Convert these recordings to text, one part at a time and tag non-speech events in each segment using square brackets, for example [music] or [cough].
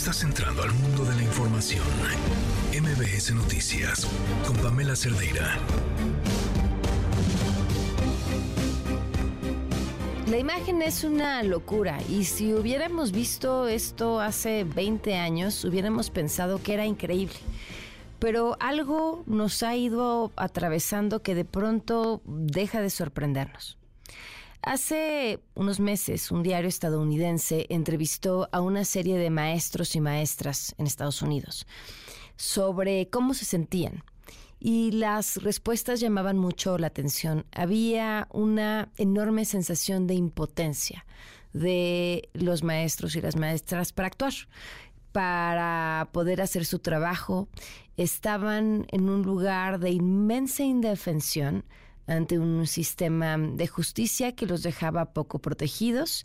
Estás entrando al mundo de la información. MBS Noticias con Pamela Cerdeira. La imagen es una locura y si hubiéramos visto esto hace 20 años, hubiéramos pensado que era increíble. Pero algo nos ha ido atravesando que de pronto deja de sorprendernos. Hace unos meses, un diario estadounidense entrevistó a una serie de maestros y maestras en Estados Unidos sobre cómo se sentían. Y las respuestas llamaban mucho la atención. Había una enorme sensación de impotencia de los maestros y las maestras para actuar, para poder hacer su trabajo. Estaban en un lugar de inmensa indefensión ante un sistema de justicia que los dejaba poco protegidos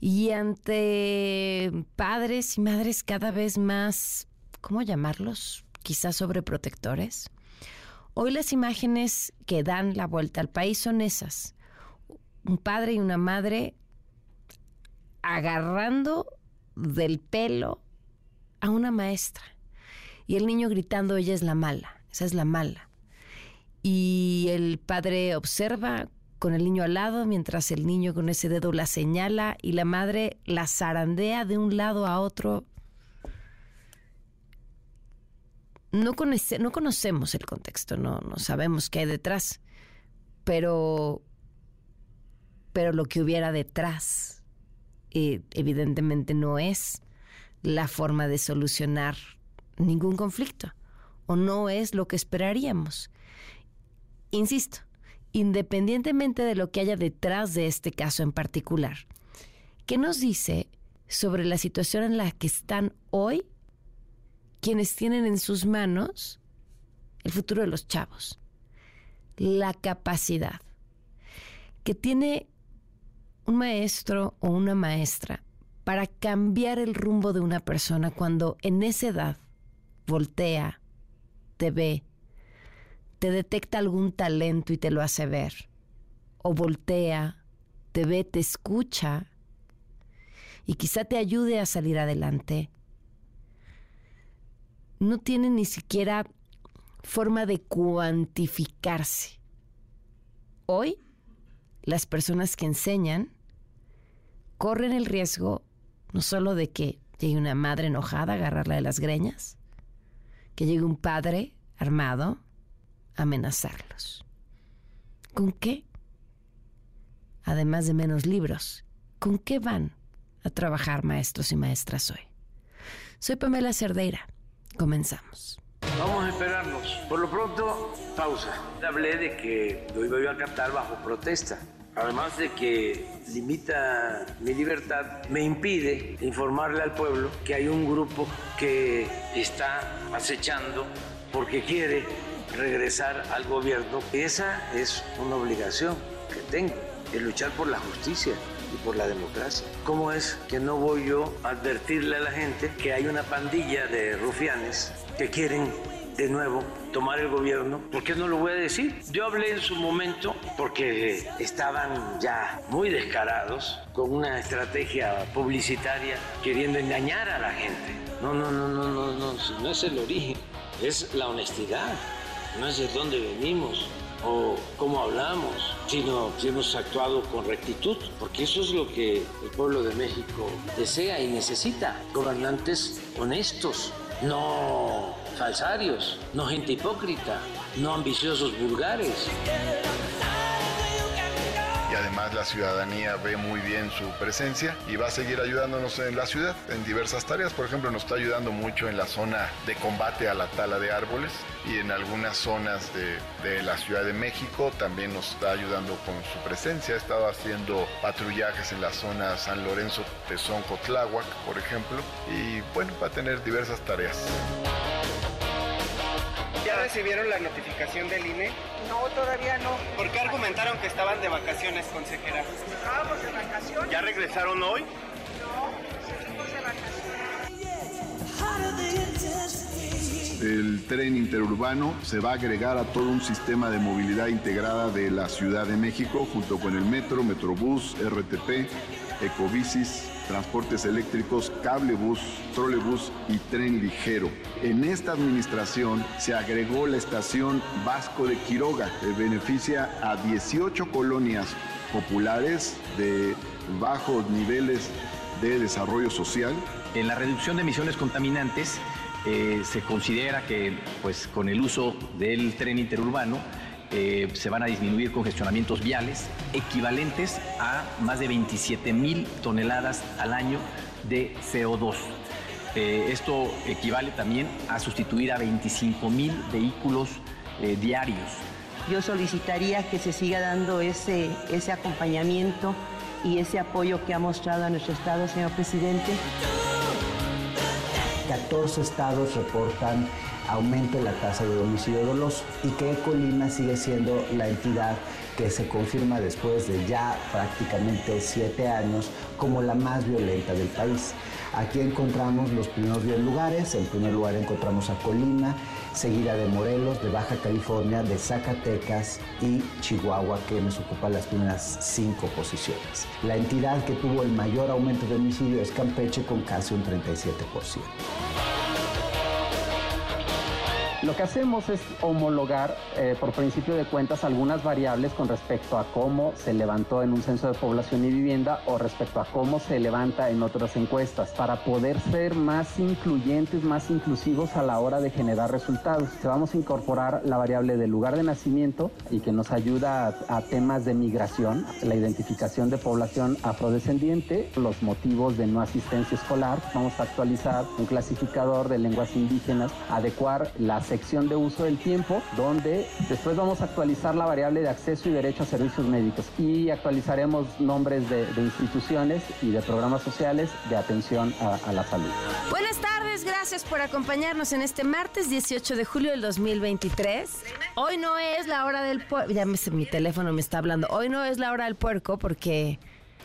y ante padres y madres cada vez más, ¿cómo llamarlos? Quizás sobreprotectores. Hoy las imágenes que dan la vuelta al país son esas. Un padre y una madre agarrando del pelo a una maestra y el niño gritando, ella es la mala, esa es la mala y el padre observa con el niño al lado mientras el niño con ese dedo la señala y la madre la zarandea de un lado a otro. No, no conocemos el contexto, no, no sabemos qué hay detrás, pero, pero lo que hubiera detrás eh, evidentemente no es la forma de solucionar ningún conflicto o no es lo que esperaríamos. Insisto, independientemente de lo que haya detrás de este caso en particular, ¿qué nos dice sobre la situación en la que están hoy quienes tienen en sus manos el futuro de los chavos? La capacidad que tiene un maestro o una maestra para cambiar el rumbo de una persona cuando en esa edad voltea, te ve, te detecta algún talento y te lo hace ver. O voltea, te ve, te escucha y quizá te ayude a salir adelante. No tiene ni siquiera forma de cuantificarse. Hoy, las personas que enseñan corren el riesgo no solo de que llegue una madre enojada a agarrarla de las greñas, que llegue un padre armado amenazarlos. ¿Con qué? Además de menos libros, ¿con qué van a trabajar maestros y maestras hoy? Soy Pamela Cerdeira. Comenzamos. Vamos a esperarnos. Por lo pronto, pausa. Hablé de que lo iba a cantar bajo protesta. Además de que limita mi libertad, me impide informarle al pueblo que hay un grupo que está acechando porque quiere regresar al gobierno. Esa es una obligación que tengo, es luchar por la justicia y por la democracia. ¿Cómo es que no voy yo a advertirle a la gente que hay una pandilla de rufianes que quieren de nuevo tomar el gobierno? ¿Por qué no lo voy a decir? Yo hablé en su momento porque estaban ya muy descarados con una estrategia publicitaria queriendo engañar a la gente. No, no, no, no, no, no, no es el origen, es la honestidad no es de dónde venimos o cómo hablamos, sino si hemos actuado con rectitud, porque eso es lo que el pueblo de México desea y necesita, gobernantes honestos, no falsarios, no gente hipócrita, no ambiciosos vulgares además la ciudadanía ve muy bien su presencia y va a seguir ayudándonos en la ciudad en diversas tareas. Por ejemplo, nos está ayudando mucho en la zona de combate a la tala de árboles y en algunas zonas de, la Ciudad de México también nos está ayudando con su presencia. Ha estado haciendo patrullajes en la zona San Lorenzo, Tezonco, Tláhuac, por ejemplo, y bueno, va a tener diversas tareas. ¿Ya recibieron la notificación del INE? No, todavía no. ¿Por qué argumentaron que estaban de vacaciones, consejera? Estábamos de vacaciones. ¿Ya regresaron hoy? No, seguimos de vacaciones. El tren interurbano se va a agregar a todo un sistema de movilidad integrada de la Ciudad de México junto con el metro, metrobús, RTP ecobicis, transportes eléctricos, cablebús, trolebús y tren ligero. En esta administración se agregó la estación Vasco de Quiroga, que beneficia a 18 colonias populares de bajos niveles de desarrollo social. En la reducción de emisiones contaminantes eh, se considera que pues, con el uso del tren interurbano eh, se van a disminuir congestionamientos viales equivalentes a más de 27 mil toneladas al año de CO2. Eh, esto equivale también a sustituir a 25 mil vehículos eh, diarios. Yo solicitaría que se siga dando ese, ese acompañamiento y ese apoyo que ha mostrado a nuestro Estado, señor presidente. 14 estados reportan aumento en la tasa de homicidio doloso y que Colima sigue siendo la entidad que se confirma después de ya prácticamente siete años como la más violenta del país. Aquí encontramos los primeros 10 lugares. En primer lugar encontramos a Colima, seguida de Morelos, de Baja California, de Zacatecas y Chihuahua, que nos ocupa las primeras cinco posiciones. La entidad que tuvo el mayor aumento de homicidio es Campeche con casi un 37%. Lo que hacemos es homologar eh, por principio de cuentas algunas variables con respecto a cómo se levantó en un censo de población y vivienda o respecto a cómo se levanta en otras encuestas para poder ser más incluyentes, más inclusivos a la hora de generar resultados. Vamos a incorporar la variable del lugar de nacimiento y que nos ayuda a temas de migración, la identificación de población afrodescendiente, los motivos de no asistencia escolar. Vamos a actualizar un clasificador de lenguas indígenas, adecuar las sección de uso del tiempo, donde después vamos a actualizar la variable de acceso y derecho a servicios médicos y actualizaremos nombres de, instituciones y de programas sociales de atención a, a la salud. Buenas tardes, gracias por acompañarnos en este martes 18 de julio del 2023. Hoy no es la hora del puerco, ya me, mi teléfono me está hablando, hoy no es la hora del puerco porque,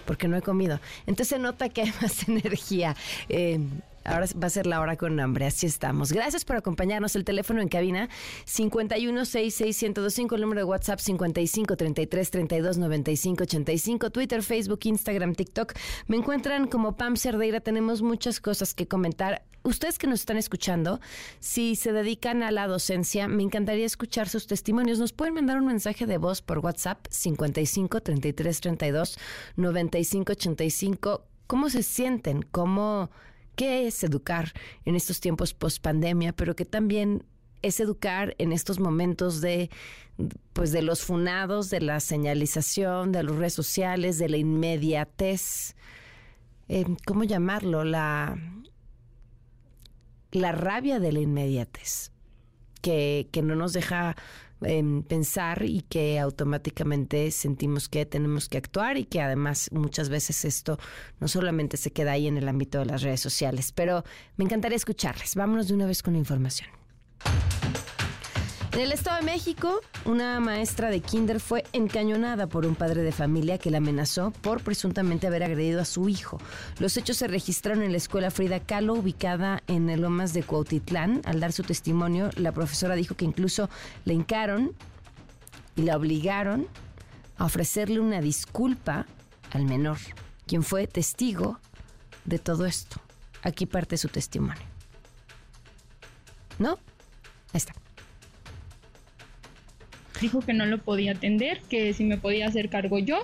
porque no he comido. Entonces se nota que hay [laughs] más energía. Eh, Ahora va a ser la hora con hambre, así estamos. Gracias por acompañarnos. El teléfono en cabina 5166125, el número de WhatsApp 5533329585, Twitter, Facebook, Instagram, TikTok. Me encuentran como Pam Cerdeira. Tenemos muchas cosas que comentar. Ustedes que nos están escuchando, si se dedican a la docencia, me encantaría escuchar sus testimonios. Nos pueden mandar un mensaje de voz por WhatsApp 55 33 32 95 85. ¿Cómo se sienten? ¿Cómo qué es educar en estos tiempos post pandemia, pero que también es educar en estos momentos de pues de los funados, de la señalización, de las redes sociales, de la inmediatez, eh, ¿cómo llamarlo? La, la rabia de la inmediatez, que, que no nos deja eh, pensar y que automáticamente sentimos que tenemos que actuar y que además muchas veces esto no solamente se queda ahí en el ámbito de las redes sociales, pero me encantaría escucharles. Vámonos de una vez con la información. En el Estado de México, una maestra de kinder fue encañonada por un padre de familia que la amenazó por presuntamente haber agredido a su hijo. Los hechos se registraron en la escuela Frida Kahlo, ubicada en el Lomas de Cuautitlán. Al dar su testimonio, la profesora dijo que incluso le hincaron y la obligaron a ofrecerle una disculpa al menor, quien fue testigo de todo esto. Aquí parte su testimonio. ¿No? Ahí está dijo que no lo podía atender, que si me podía hacer cargo yo.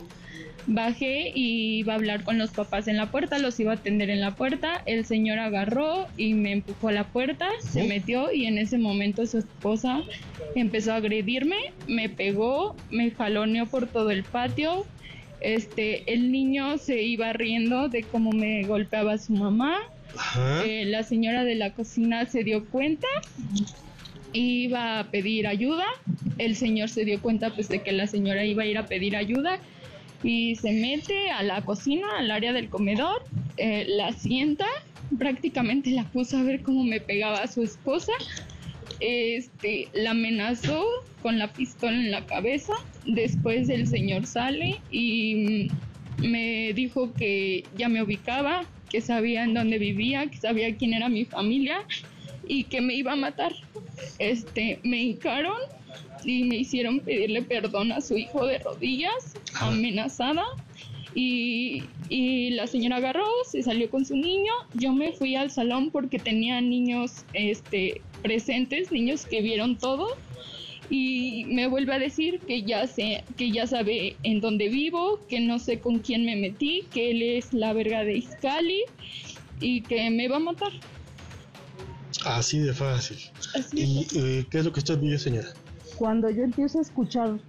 Bajé y iba a hablar con los papás en la puerta, los iba a atender en la puerta. El señor agarró y me empujó a la puerta, se metió y en ese momento su esposa empezó a agredirme, me pegó, me jaloneó por todo el patio. Este, el niño se iba riendo de cómo me golpeaba su mamá. Eh, la señora de la cocina se dio cuenta iba a pedir ayuda. El señor se dio cuenta pues de que la señora iba a ir a pedir ayuda y se mete a la cocina, al área del comedor, eh, la sienta, prácticamente la puso a ver cómo me pegaba a su esposa. Este, la amenazó con la pistola en la cabeza. Después el señor sale y me dijo que ya me ubicaba, que sabía en dónde vivía, que sabía quién era mi familia y que me iba a matar. Este, me hincaron y me hicieron pedirle perdón a su hijo de rodillas, amenazada. Y, y la señora agarró, se salió con su niño. Yo me fui al salón porque tenía niños este, presentes, niños que vieron todo. Y me vuelve a decir que ya sé, que ya sabe en dónde vivo, que no sé con quién me metí, que él es la verga de Iscali y que me va a matar. Así de fácil. ¿Y eh, qué es lo que usted vio, señora? Cuando yo empiezo a escuchar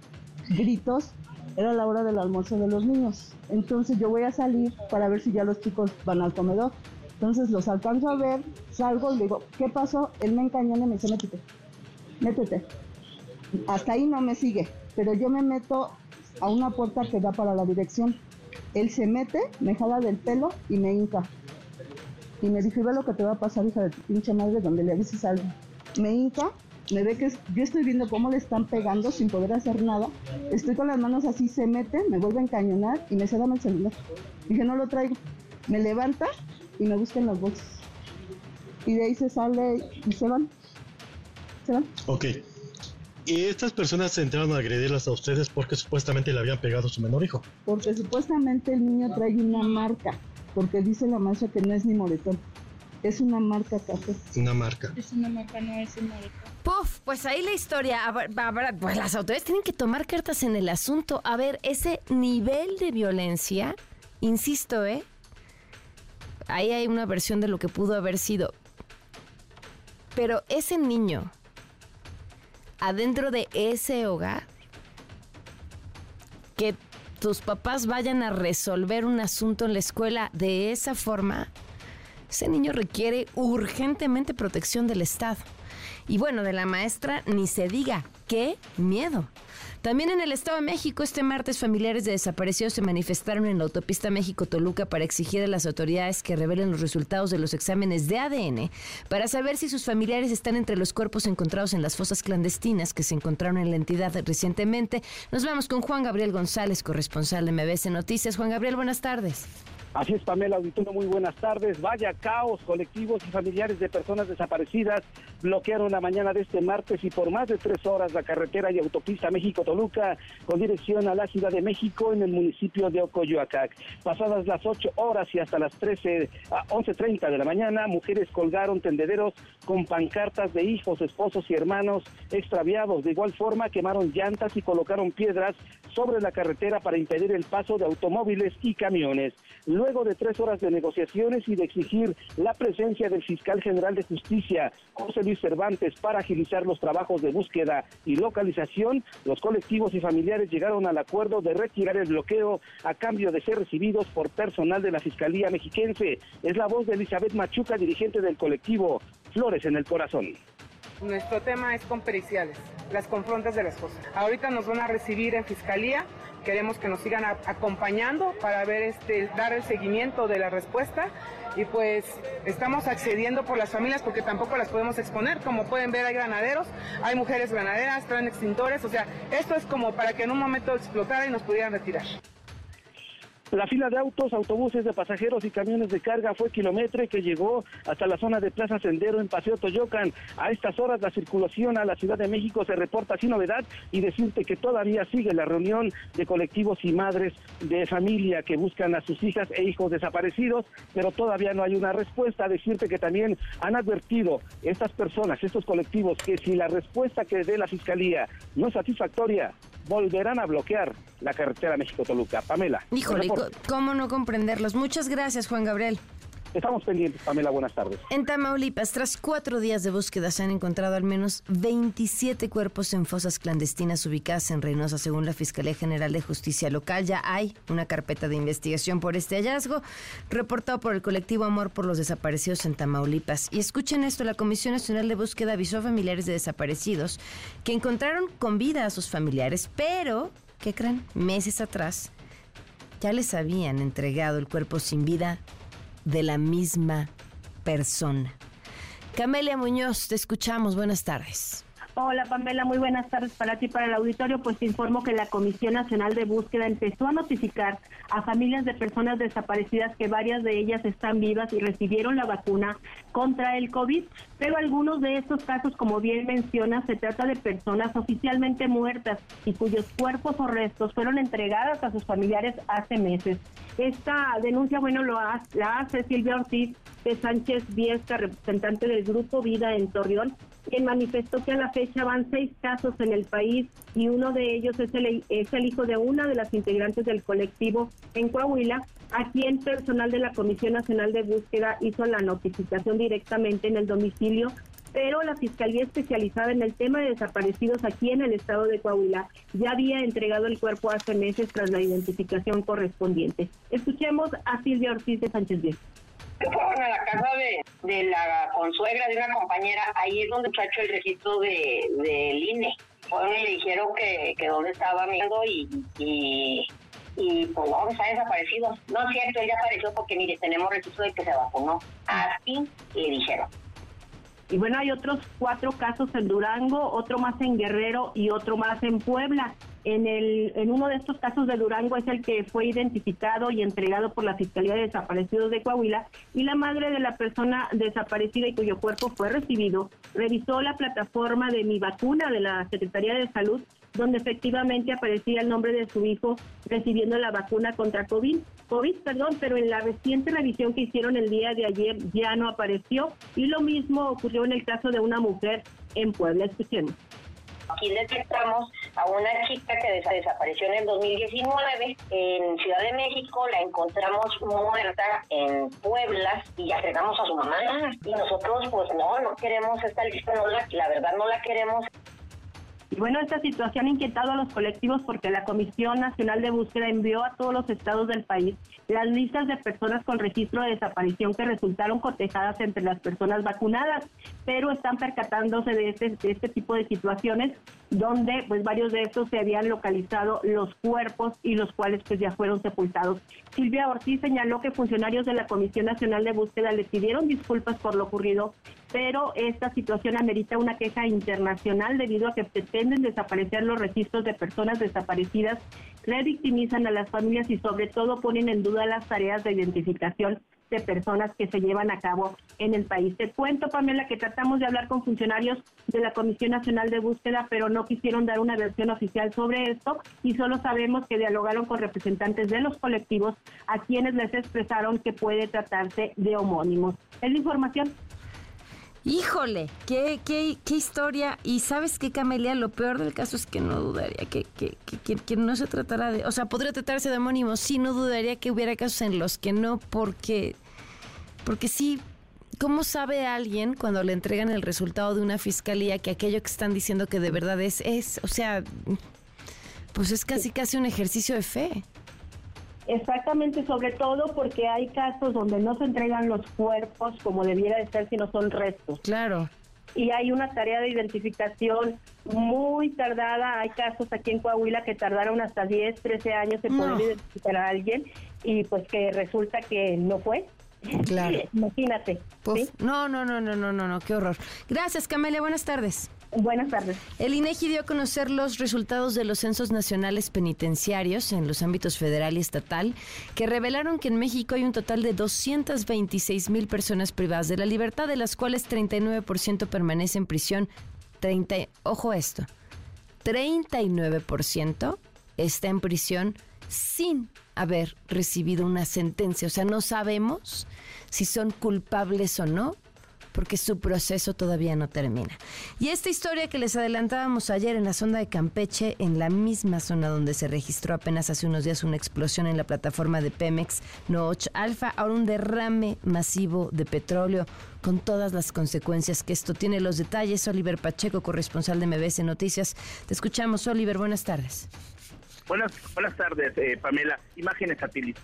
gritos, era la hora del almuerzo de los niños. Entonces yo voy a salir para ver si ya los chicos van al comedor. Entonces los alcanzo a ver, salgo y le digo, ¿qué pasó? Él me encañó y me dice, métete, métete. Hasta ahí no me sigue, pero yo me meto a una puerta que da para la dirección. Él se mete, me jala del pelo y me hinca. Y me dice, ve lo que te va a pasar, hija de tu pinche madre, donde le avises algo. Me hinca, me ve que yo estoy viendo cómo le están pegando sin poder hacer nada. Estoy con las manos así, se mete, me vuelve a encañonar y me se el celular. Dije, no lo traigo. Me levanta y me busca en los bolsos. Y de ahí se sale y se van. Se van. Ok. Y estas personas se entraron a agredirlas a ustedes porque supuestamente le habían pegado a su menor hijo. Porque supuestamente el niño trae una marca. Porque dice la maestra que no es ni moretón. Es una marca café. Una marca. Es una marca, no es una marca. Puf, pues ahí la historia. Pues las autoridades tienen que tomar cartas en el asunto. A ver, ese nivel de violencia, insisto, ¿eh? Ahí hay una versión de lo que pudo haber sido. Pero ese niño, adentro de ese hogar, que tus papás vayan a resolver un asunto en la escuela de esa forma, ese niño requiere urgentemente protección del Estado. Y bueno, de la maestra ni se diga, qué miedo. También en el Estado de México, este martes, familiares de desaparecidos se manifestaron en la autopista México-Toluca para exigir a las autoridades que revelen los resultados de los exámenes de ADN para saber si sus familiares están entre los cuerpos encontrados en las fosas clandestinas que se encontraron en la entidad recientemente. Nos vamos con Juan Gabriel González, corresponsal de MBS Noticias. Juan Gabriel, buenas tardes. Así es, Pamela Auditorio, muy buenas tardes. Vaya caos, colectivos y familiares de personas desaparecidas bloquearon la mañana de este martes y por más de tres horas la carretera y autopista México-Toluca con dirección a la Ciudad de México en el municipio de Ocoyoacac. Pasadas las ocho horas y hasta las 13 a 11.30 de la mañana, mujeres colgaron tendederos con pancartas de hijos, esposos y hermanos extraviados. De igual forma, quemaron llantas y colocaron piedras sobre la carretera para impedir el paso de automóviles y camiones. De tres horas de negociaciones y de exigir la presencia del fiscal general de justicia, José Luis Cervantes, para agilizar los trabajos de búsqueda y localización, los colectivos y familiares llegaron al acuerdo de retirar el bloqueo a cambio de ser recibidos por personal de la Fiscalía Mexiquense. Es la voz de Elizabeth Machuca, dirigente del colectivo Flores en el Corazón. Nuestro tema es con periciales, las confrontas de las cosas. Ahorita nos van a recibir en fiscalía, queremos que nos sigan acompañando para ver este, dar el seguimiento de la respuesta y pues estamos accediendo por las familias porque tampoco las podemos exponer. Como pueden ver hay granaderos, hay mujeres granaderas, traen extintores, o sea, esto es como para que en un momento explotara y nos pudieran retirar. La fila de autos, autobuses de pasajeros y camiones de carga fue kilométrica que llegó hasta la zona de Plaza Sendero en Paseo Toyocan. A estas horas la circulación a la Ciudad de México se reporta sin novedad y decirte que todavía sigue la reunión de colectivos y madres de familia que buscan a sus hijas e hijos desaparecidos, pero todavía no hay una respuesta. Decirte que también han advertido estas personas, estos colectivos, que si la respuesta que dé la Fiscalía no es satisfactoria, volverán a bloquear la carretera México-Toluca. Pamela. Híjole. ¿Cómo no comprenderlos? Muchas gracias, Juan Gabriel. Estamos pendientes, Pamela. Buenas tardes. En Tamaulipas, tras cuatro días de búsqueda, se han encontrado al menos 27 cuerpos en fosas clandestinas ubicadas en Reynosa, según la Fiscalía General de Justicia Local. Ya hay una carpeta de investigación por este hallazgo, reportado por el colectivo Amor por los Desaparecidos en Tamaulipas. Y escuchen esto, la Comisión Nacional de Búsqueda avisó a familiares de desaparecidos que encontraron con vida a sus familiares, pero, ¿qué creen? Meses atrás ya les habían entregado el cuerpo sin vida de la misma persona. Camelia Muñoz, te escuchamos. Buenas tardes. Hola Pamela, muy buenas tardes para ti y para el auditorio. Pues te informo que la Comisión Nacional de Búsqueda empezó a notificar a familias de personas desaparecidas que varias de ellas están vivas y recibieron la vacuna contra el COVID, pero algunos de estos casos, como bien menciona, se trata de personas oficialmente muertas y cuyos cuerpos o restos fueron entregadas a sus familiares hace meses. Esta denuncia, bueno, lo hace, la hace Silvia Ortiz de Sánchez Viesca, representante del Grupo Vida en Torreón, quien manifestó que a la fecha van seis casos en el país y uno de ellos es el, es el hijo de una de las integrantes del colectivo en Coahuila, a quien personal de la Comisión Nacional de Búsqueda hizo la notificación directamente en el domicilio pero la Fiscalía especializada en el tema de desaparecidos aquí en el estado de Coahuila ya había entregado el cuerpo hace meses tras la identificación correspondiente. Escuchemos a Silvia Ortiz de Sánchez Fueron a la casa de, de la consuegra de una compañera, ahí es donde hecho el registro de, del INE. Fueron y le dijeron que, que dónde estaba viendo y, y, pues no, está desaparecido. No es cierto, ella apareció porque mire, tenemos registro de que se vacunó. Así le dijeron. Y bueno, hay otros cuatro casos en Durango, otro más en Guerrero y otro más en Puebla. En, el, en uno de estos casos de Durango es el que fue identificado y entregado por la Fiscalía de Desaparecidos de Coahuila y la madre de la persona desaparecida y cuyo cuerpo fue recibido revisó la plataforma de mi vacuna de la Secretaría de Salud donde efectivamente aparecía el nombre de su hijo recibiendo la vacuna contra COVID, COVID, perdón, pero en la reciente revisión que hicieron el día de ayer ya no apareció y lo mismo ocurrió en el caso de una mujer en Puebla. Escuchemos. Aquí detectamos a una chica que desapareció en el 2019 en Ciudad de México, la encontramos muerta en Puebla y agregamos a su mamá. Y nosotros, pues no, no queremos esta lista, no la, la verdad no la queremos. Y bueno, esta situación ha inquietado a los colectivos porque la Comisión Nacional de Búsqueda envió a todos los estados del país las listas de personas con registro de desaparición que resultaron cotejadas entre las personas vacunadas, pero están percatándose de este, de este tipo de situaciones donde pues varios de estos se habían localizado los cuerpos y los cuales pues ya fueron sepultados. Silvia Ortiz señaló que funcionarios de la Comisión Nacional de Búsqueda le pidieron disculpas por lo ocurrido, pero esta situación amerita una queja internacional debido a que pretenden desaparecer los registros de personas desaparecidas, revictimizan a las familias y sobre todo ponen en duda las tareas de identificación de personas que se llevan a cabo en el país. Te cuento, Pamela, que tratamos de hablar con funcionarios de la Comisión Nacional de Búsqueda, pero no quisieron dar una versión oficial sobre esto y solo sabemos que dialogaron con representantes de los colectivos a quienes les expresaron que puede tratarse de homónimos. Es la información. Híjole, qué, qué, qué historia. Y sabes qué, Camelia, lo peor del caso es que no dudaría que, que, que, que, no se tratara de... O sea, podría tratarse de homónimos, sí, no dudaría que hubiera casos en los que no, porque... Porque sí, ¿cómo sabe alguien cuando le entregan el resultado de una fiscalía que aquello que están diciendo que de verdad es, es, o sea, pues es casi casi un ejercicio de fe? Exactamente, sobre todo porque hay casos donde no se entregan los cuerpos como debiera de ser, sino son restos. Claro. Y hay una tarea de identificación muy tardada. Hay casos aquí en Coahuila que tardaron hasta 10, 13 años en poder identificar a alguien y pues que resulta que no fue. Claro. [laughs] Imagínate. No, no, no, no, no, no, no, qué horror. Gracias, Camelia. Buenas tardes. Buenas tardes. El INEGI dio a conocer los resultados de los censos nacionales penitenciarios en los ámbitos federal y estatal, que revelaron que en México hay un total de 226 mil personas privadas de la libertad, de las cuales 39% permanece en prisión. 30, ojo esto, 39% está en prisión sin haber recibido una sentencia. O sea, no sabemos si son culpables o no porque su proceso todavía no termina. Y esta historia que les adelantábamos ayer en la zona de Campeche, en la misma zona donde se registró apenas hace unos días una explosión en la plataforma de Pemex Nooch Alfa, ahora un derrame masivo de petróleo con todas las consecuencias que esto tiene. Los detalles, Oliver Pacheco, corresponsal de MBS Noticias. Te escuchamos, Oliver, buenas tardes. Buenas, buenas tardes, eh, Pamela. Imágenes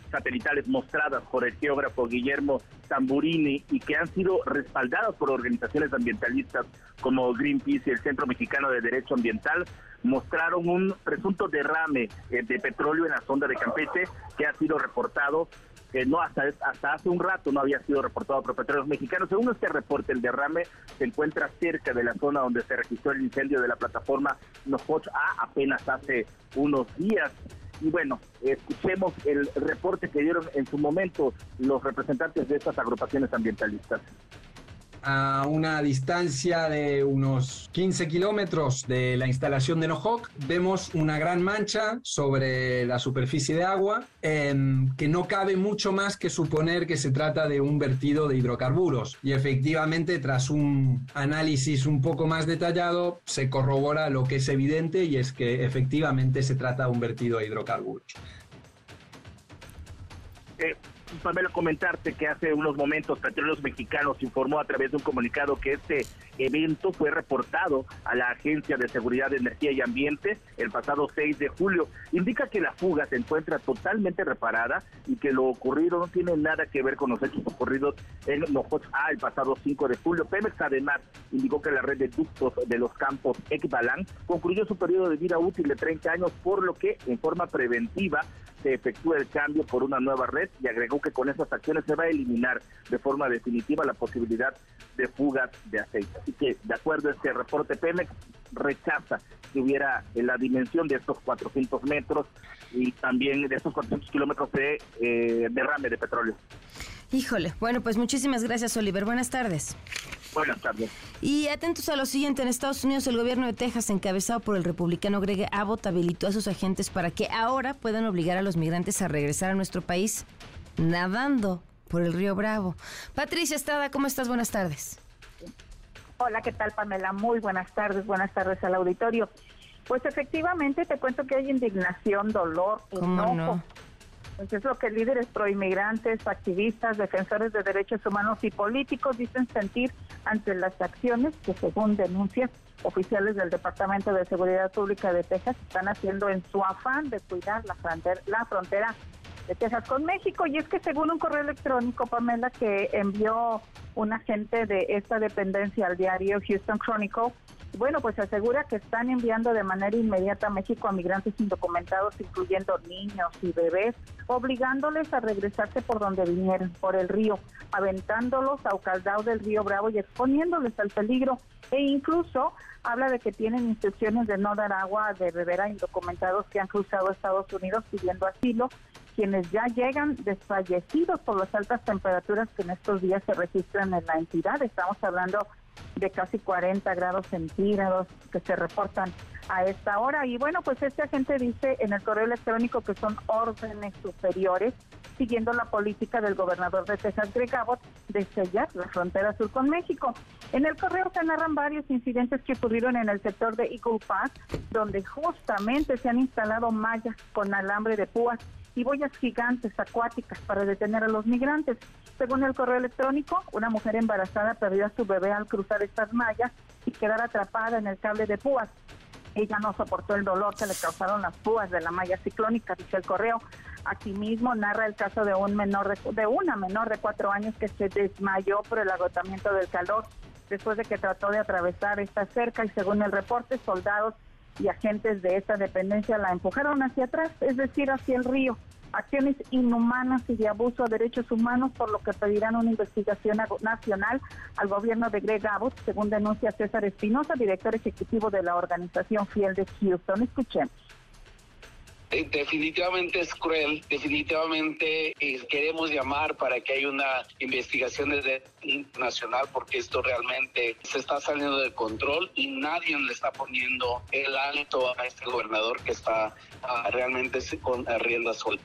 satelitales mostradas por el geógrafo Guillermo Tamburini y que han sido respaldadas por organizaciones ambientalistas como Greenpeace y el Centro Mexicano de Derecho Ambiental mostraron un presunto derrame eh, de petróleo en la sonda de Campeche que ha sido reportado que no hasta, hasta hace un rato no había sido reportado por petróleos mexicanos. Según este reporte, el derrame se encuentra cerca de la zona donde se registró el incendio de la plataforma Nohoch A apenas hace unos días. Y bueno, escuchemos el reporte que dieron en su momento los representantes de estas agrupaciones ambientalistas a una distancia de unos 15 kilómetros de la instalación de Nohok, vemos una gran mancha sobre la superficie de agua em, que no cabe mucho más que suponer que se trata de un vertido de hidrocarburos. Y efectivamente, tras un análisis un poco más detallado, se corrobora lo que es evidente y es que efectivamente se trata de un vertido de hidrocarburos. Eh, Pamela, comentarte que hace unos momentos Petróleos Mexicanos informó a través de un comunicado que este evento fue reportado a la Agencia de Seguridad de Energía y Ambiente el pasado 6 de julio. Indica que la fuga se encuentra totalmente reparada y que lo ocurrido no tiene nada que ver con los hechos ocurridos en Nojoch A el pasado 5 de julio. Pemex además indicó que la red de ductos de los campos Ekbalan concluyó su periodo de vida útil de 30 años, por lo que en forma preventiva se efectúa el cambio por una nueva red y agregó que con esas acciones se va a eliminar de forma definitiva la posibilidad de fugas de aceite. Así que, de acuerdo a este reporte, Pemex rechaza que hubiera en la dimensión de estos 400 metros y también de estos 400 kilómetros de eh, derrame de petróleo. Híjole, bueno, pues muchísimas gracias, Oliver. Buenas tardes. Buenas tardes. Y atentos a lo siguiente, en Estados Unidos el gobierno de Texas, encabezado por el republicano Greg Abbott, habilitó a sus agentes para que ahora puedan obligar a los migrantes a regresar a nuestro país nadando por el río Bravo. Patricia Estrada, ¿cómo estás? Buenas tardes. Hola, ¿qué tal Pamela? Muy buenas tardes, buenas tardes al auditorio. Pues efectivamente te cuento que hay indignación, dolor, enojo. Pues es lo que líderes proinmigrantes, activistas, defensores de derechos humanos y políticos dicen sentir ante las acciones que según denuncias oficiales del Departamento de Seguridad Pública de Texas están haciendo en su afán de cuidar la frontera, la frontera de Texas con México. Y es que según un correo electrónico, Pamela, que envió un agente de esta dependencia al diario Houston Chronicle, bueno, pues asegura que están enviando de manera inmediata a México a migrantes indocumentados, incluyendo niños y bebés, obligándoles a regresarse por donde vinieron, por el río, aventándolos a Ucaldao del río Bravo y exponiéndoles al peligro. E incluso habla de que tienen instrucciones de no dar agua de beber a indocumentados que han cruzado Estados Unidos pidiendo asilo quienes ya llegan desfallecidos por las altas temperaturas que en estos días se registran en la entidad. Estamos hablando de casi 40 grados centígrados que se reportan a esta hora. Y bueno, pues este agente dice en el correo electrónico que son órdenes superiores, siguiendo la política del gobernador de Texas, Greg Abbott, de sellar la frontera sur con México. En el correo se narran varios incidentes que ocurrieron en el sector de Eagle Pass, donde justamente se han instalado mallas con alambre de púas y boyas gigantes acuáticas para detener a los migrantes. Según el correo electrónico, una mujer embarazada perdió a su bebé al cruzar estas mallas y quedar atrapada en el cable de púas. Ella no soportó el dolor que le causaron las púas de la malla ciclónica, dice el correo. Asimismo, narra el caso de un menor de, de una menor de cuatro años que se desmayó por el agotamiento del calor después de que trató de atravesar esta cerca y según el reporte, soldados y agentes de esta dependencia la empujaron hacia atrás, es decir, hacia el río. Acciones inhumanas y de abuso a derechos humanos, por lo que pedirán una investigación nacional al gobierno de Greg Abbott, según denuncia César Espinosa, director ejecutivo de la organización Fiel de Houston. Escuchemos. Eh, definitivamente es cruel, definitivamente eh, queremos llamar para que haya una investigación desde internacional porque esto realmente se está saliendo de control y nadie le está poniendo el alto a este gobernador que está ah, realmente con rienda suelta.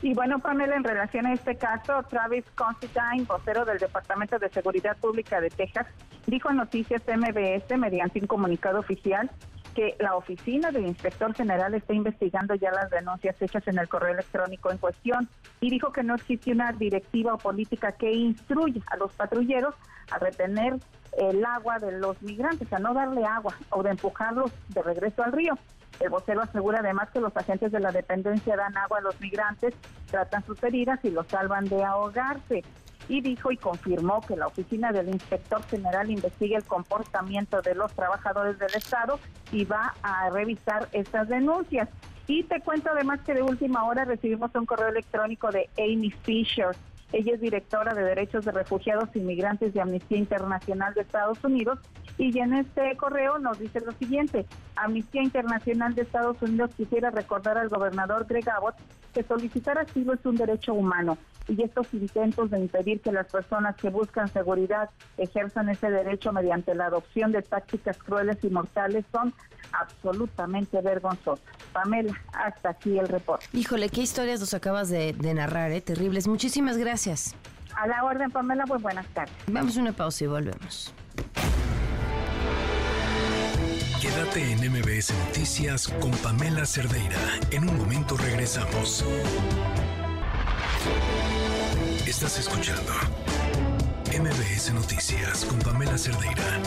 Y bueno, Pamela, en relación a este caso, Travis Constantine, vocero del Departamento de Seguridad Pública de Texas, dijo en Noticias MBS mediante un comunicado oficial que la oficina del inspector general está investigando ya las denuncias hechas en el correo electrónico en cuestión y dijo que no existe una directiva o política que instruya a los patrulleros a retener el agua de los migrantes, a no darle agua o de empujarlos de regreso al río. El vocero asegura además que los agentes de la dependencia dan agua a los migrantes, tratan sus heridas y los salvan de ahogarse y dijo y confirmó que la oficina del inspector general investiga el comportamiento de los trabajadores del Estado y va a revisar estas denuncias. Y te cuento además que de última hora recibimos un correo electrónico de Amy Fisher. Ella es directora de Derechos de Refugiados e Inmigrantes de Amnistía Internacional de Estados Unidos y en este correo nos dice lo siguiente, Amnistía Internacional de Estados Unidos quisiera recordar al gobernador Greg Abbott que solicitar asilo es un derecho humano y estos intentos de impedir que las personas que buscan seguridad ejerzan ese derecho mediante la adopción de tácticas crueles y mortales son absolutamente vergonzosos. Pamela, hasta aquí el reporte. Híjole, qué historias nos acabas de, narrar, ¿eh? terribles. Muchísimas gracias. A la orden, Pamela, pues buenas tardes. Vamos a una pausa y volvemos. Quédate en MBS Noticias con Pamela Cerdeira. En un momento regresamos. Estás escuchando MBS Noticias con Pamela Cerdeira.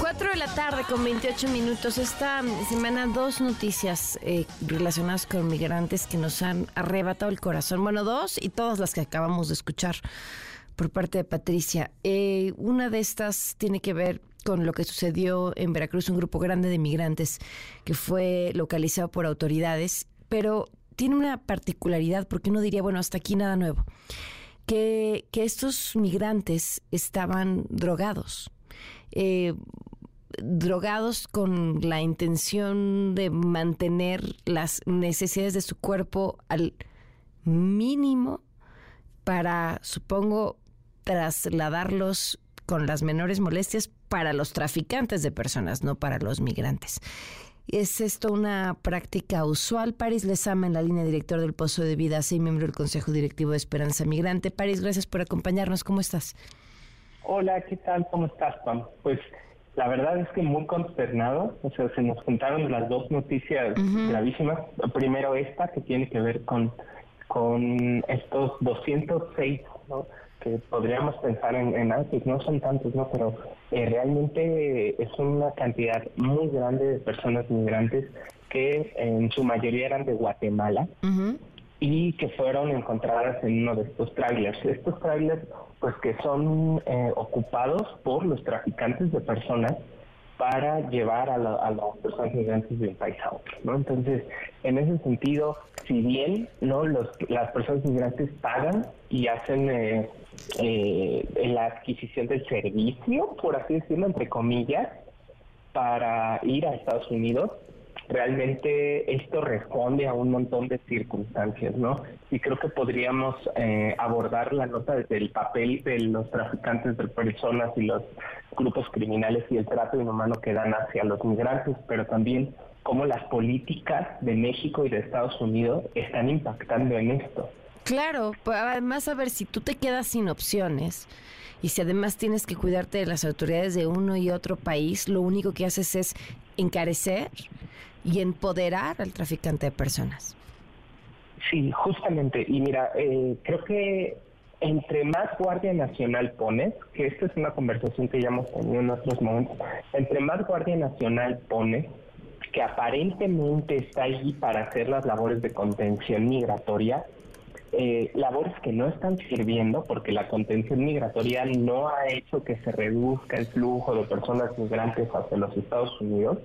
4 de la tarde con 28 minutos. Esta semana dos noticias eh, relacionadas con migrantes que nos han arrebatado el corazón. Bueno, dos y todas las que acabamos de escuchar por parte de Patricia. Eh, una de estas tiene que ver con lo que sucedió en Veracruz, un grupo grande de migrantes que fue localizado por autoridades, pero tiene una particularidad, porque uno diría, bueno, hasta aquí nada nuevo, que, estos migrantes estaban drogados. Eh, drogados con la intención de mantener las necesidades de su cuerpo al mínimo para, supongo, trasladarlos con las menores molestias para los traficantes de personas, no para los migrantes. ¿Es esto una práctica usual? Paris Lezama, en la línea director del Pozo de Vida, y miembro del Consejo Directivo de Esperanza Migrante. Paris, gracias por acompañarnos. ¿Cómo estás? Hola, ¿qué tal? ¿Cómo estás, Pam? Pues la verdad es que muy consternado. O sea, se nos juntaron las dos noticias gravísimas. Primero esta, que tiene que ver con, con estos 206, ¿no? Que podríamos pensar en, en pues no son tantos, ¿no? Pero eh, realmente es una cantidad muy grande de personas migrantes que en su mayoría eran de Guatemala y que fueron encontradas en uno de estos trailers. Estos trailers, pues que son eh, ocupados por los traficantes de personas para llevar a, a las personas migrantes de un país a otro, ¿no? Entonces, en ese sentido, si bien no los, las personas migrantes pagan y hacen eh, eh, la adquisición del servicio, por así decirlo, entre comillas, para ir a Estados Unidos, realmente esto responde a un montón de circunstancias, ¿no? Y creo que podríamos eh, abordar la nota desde el papel de los traficantes de personas y los grupos criminales y el trato inhumano que dan hacia los migrantes, pero también cómo las políticas de México y de Estados Unidos están impactando en esto. Claro, además a ver si tú te quedas sin opciones y si además tienes que cuidarte de las autoridades de uno y otro país, lo único que haces es encarecer y empoderar al traficante de personas. Sí, justamente. Y mira, eh, creo que entre más Guardia Nacional pones, que esta es una conversación que ya hemos tenido en otros momentos, entre más Guardia Nacional pones, que aparentemente está allí para hacer las labores de contención migratoria, eh, labores que no están sirviendo porque la contención migratoria no ha hecho que se reduzca el flujo de personas migrantes hacia los Estados Unidos,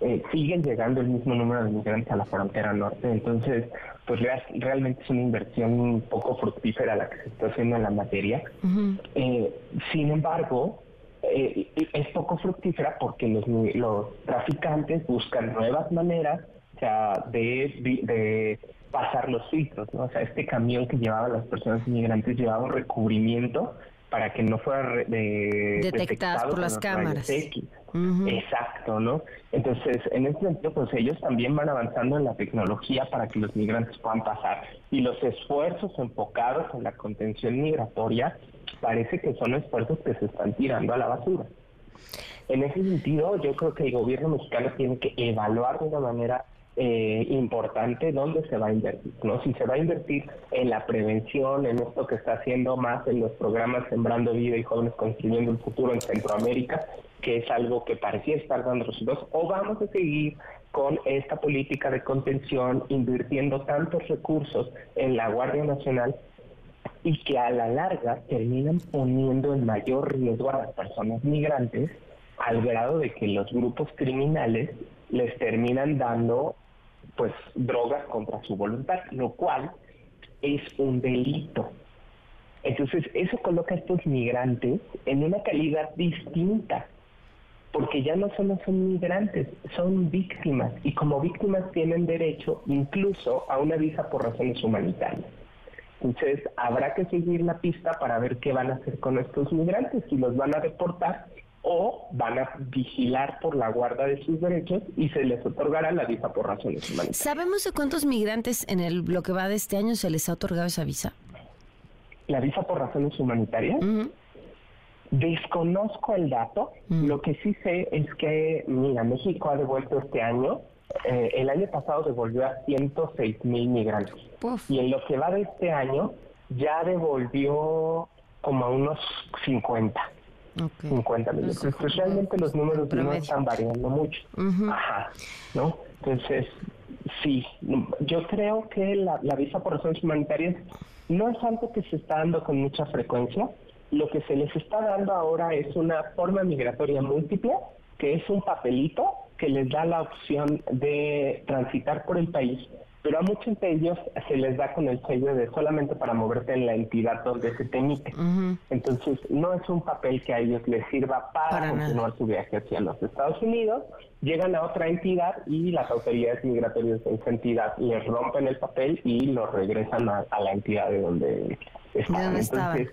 eh, siguen llegando el mismo número de migrantes a la frontera norte. Entonces, pues realmente es una inversión un poco fructífera la que se está haciendo en la materia. Eh, sin embargo, eh, es poco fructífera porque los, los traficantes buscan nuevas maneras de, de pasar los filtros. ¿no? O sea, este camión que llevaba a las personas inmigrantes llevaba un recubrimiento para que no fuera de, detectadas por las cámaras. Exacto, ¿no? Entonces, en ese sentido, pues ellos también van avanzando en la tecnología para que los migrantes puedan pasar. Y los esfuerzos enfocados en la contención migratoria parece que son esfuerzos que se están tirando a la basura. En ese sentido, yo creo que el gobierno mexicano tiene que evaluar de una manera eh, importante dónde se va a invertir, ¿no? Si se va a invertir en la prevención, en esto que está haciendo más en los programas Sembrando Vida y Jóvenes Construyendo el Futuro en Centroamérica, que es algo que parecía estar dando resultados, o vamos a seguir con esta política de contención, invirtiendo tantos recursos en la Guardia Nacional y que a la larga terminan poniendo en mayor riesgo a las personas migrantes al grado de que los grupos criminales les terminan dando pues drogas contra su voluntad, lo cual es un delito. Entonces, eso coloca a estos migrantes en una calidad distinta, porque ya no solo son migrantes, son víctimas, y como víctimas tienen derecho incluso a una visa por razones humanitarias. Entonces, habrá que seguir la pista para ver qué van a hacer con estos migrantes, si los van a deportar o van a vigilar por la guarda de sus derechos y se les otorgará la visa por razones humanitarias. ¿Sabemos de cuántos migrantes en el lo que va de este año se les ha otorgado esa visa? La visa por razones humanitarias. Desconozco el dato. Lo que sí sé es que, mira, México ha devuelto este año, eh, el año pasado devolvió a 106 mil migrantes. Y en lo que va de este año ya devolvió como a unos 50. 50 mil. Pues realmente los números no están variando mucho. Ajá. ¿No? Entonces, sí, yo creo que la, la visa por razones humanitarias no es algo que se está dando con mucha frecuencia. Lo que se les está dando ahora es una forma migratoria múltiple, que es un papelito que les da la opción de transitar por el país pero a muchos de ellos se les da con el sello de solamente para moverte en la entidad donde se te emite. Entonces, no es un papel que a ellos les sirva para, continuar su viaje hacia los Estados Unidos. Llegan a otra entidad y las autoridades migratorias de esa entidad les rompen el papel y los regresan a, la entidad de donde estaban. Entonces,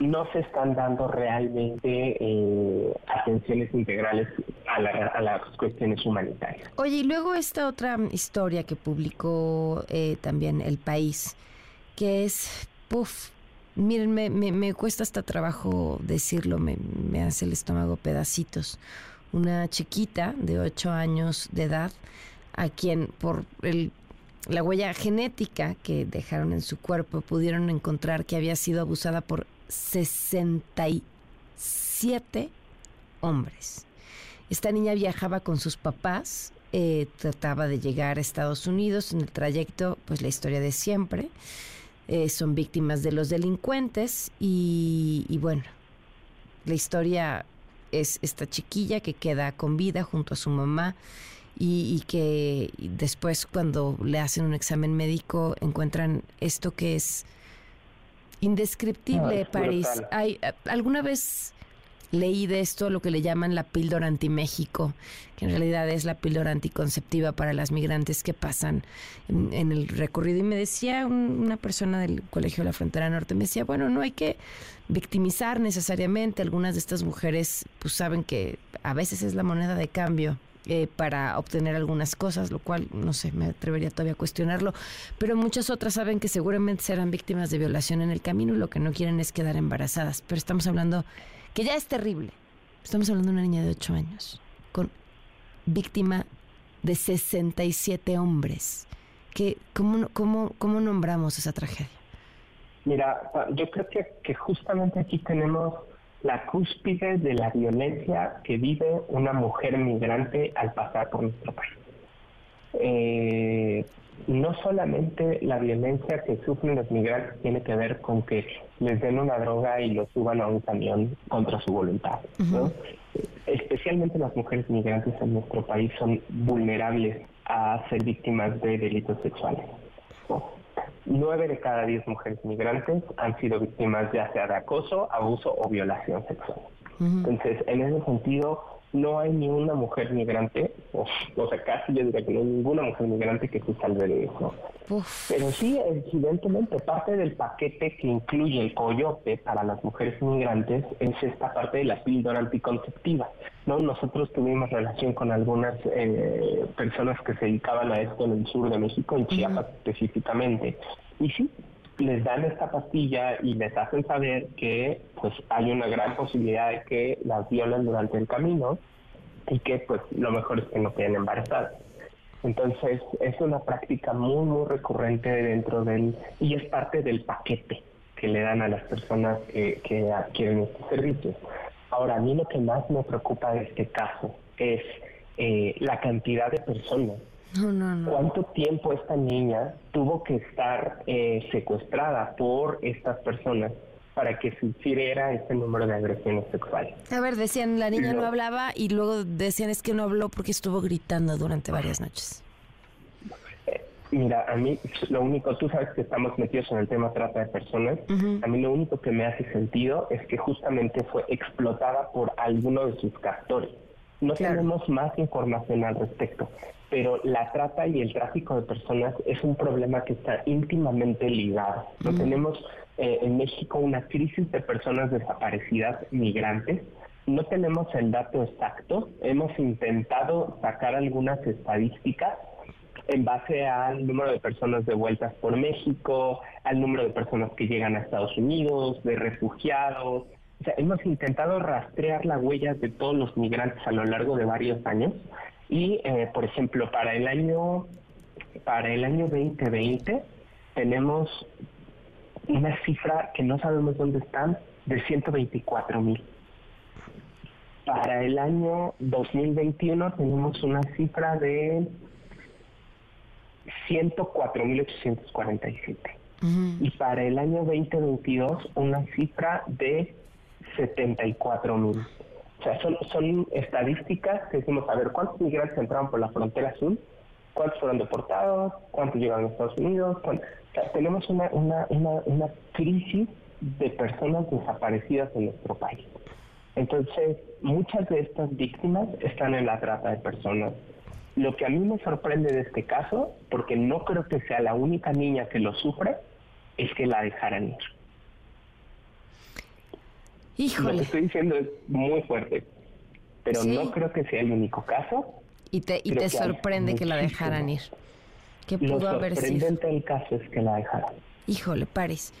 no se están dando realmente eh, atenciones integrales a, las cuestiones humanitarias. Oye, y luego esta otra historia que publicó eh, también El País, que es, puff, miren, me, me, cuesta hasta trabajo decirlo, me, me hace el estómago pedacitos. Una chiquita de 8 años de edad, a quien por el la huella genética que dejaron en su cuerpo pudieron encontrar que había sido abusada por 67 hombres. Esta niña viajaba con sus papás, eh, trataba de llegar a Estados Unidos. En el trayecto, pues la historia de siempre. Eh, son víctimas de los delincuentes y, bueno, la historia es esta chiquilla que queda con vida junto a su mamá y, que después cuando le hacen un examen médico encuentran esto que es Indescriptible, París. Hay, ¿Alguna vez leí de esto lo que le llaman la píldora anti-México, que en realidad es la píldora anticonceptiva para las migrantes que pasan en, el recorrido? Y me decía una persona del Colegio de la Frontera Norte, me decía, bueno, no hay que victimizar necesariamente. Algunas de estas mujeres pues saben que a veces es la moneda de cambio eh, para obtener algunas cosas, lo cual no sé, me atrevería todavía a cuestionarlo, pero muchas otras saben que seguramente serán víctimas de violación en el camino y lo que no quieren es quedar embarazadas. Pero estamos hablando que ya es terrible. Estamos hablando de una niña de 8 años con víctima de 67 hombres. Que, ¿cómo, cómo, ¿Cómo nombramos esa tragedia? Mira, yo creo que, que justamente aquí tenemos la cúspide de la violencia que vive una mujer migrante al pasar por nuestro país. Eh, no solamente la violencia que sufren los migrantes tiene que ver con que les den una droga y los suban a un camión contra su voluntad. Especialmente las mujeres migrantes en nuestro país son vulnerables a ser víctimas de delitos sexuales. Nueve de cada diez mujeres migrantes han sido víctimas ya sea de acoso, abuso o violación sexual. Entonces, en ese sentido, no hay ni una mujer migrante, o, sea, casi yo diría que no hay ninguna mujer migrante que se salve de eso. Pero sí, evidentemente, parte del paquete que incluye el coyote para las mujeres migrantes es esta parte de la píldora anticonceptiva. ¿no? Nosotros tuvimos relación con algunas eh, personas que se dedicaban a esto en el sur de México, en Chiapas específicamente. Y sí, les dan esta pastilla y les hacen saber que pues hay una gran posibilidad de que las violen durante el camino y que pues lo mejor es que no queden embarazadas. Entonces es una práctica muy muy recurrente dentro del y es parte del paquete que le dan a las personas que, que adquieren estos servicios. Ahora a mí lo que más me preocupa de este caso es eh, la cantidad de personas ¿Cuánto tiempo esta niña tuvo que estar eh, secuestrada por estas personas para que sufriera este número de agresiones sexuales. A ver, decían, la niña no hablaba y luego decían es que no habló porque estuvo gritando durante varias noches. Mira, a mí lo único, tú sabes que estamos metidos en el tema trata de personas, a mí lo único que me hace sentido es que justamente fue explotada por alguno de sus captores. No tenemos más información al respecto, pero la trata y el tráfico de personas es un problema que está íntimamente ligado. No tenemos eh, en México una crisis de personas desaparecidas migrantes. No tenemos el dato exacto. Hemos intentado sacar algunas estadísticas en base al número de personas devueltas por México, al número de personas que llegan a Estados Unidos, de refugiados. O sea, hemos intentado rastrear las huellas de todos los migrantes a lo largo de varios años y, eh, por ejemplo, para el año para el año 2020 tenemos una cifra que no sabemos dónde están de 124 mil. Para el año 2021 tenemos una cifra de 104.847. Y para el año 2022 una cifra de 74.000. O sea, son, son estadísticas que decimos, a ver, ¿cuántos migrantes entraron por la frontera azul? ¿Cuántos fueron deportados? ¿Cuántos llegaron a Estados Unidos? O sea, tenemos una, una, una, una crisis de personas desaparecidas en nuestro país. Entonces, muchas de estas víctimas están en la trata de personas lo que a mí me sorprende de este caso, porque no creo que sea la única niña que lo sufre, es que la dejaran ir. Híjole. Lo que estoy diciendo es muy fuerte, pero no creo que sea el único caso. Y te, y te sorprende que la dejaran ir. ¿Qué pudo Lo haber sido? sorprendente del caso es que la dejaran. Híjole, Paris.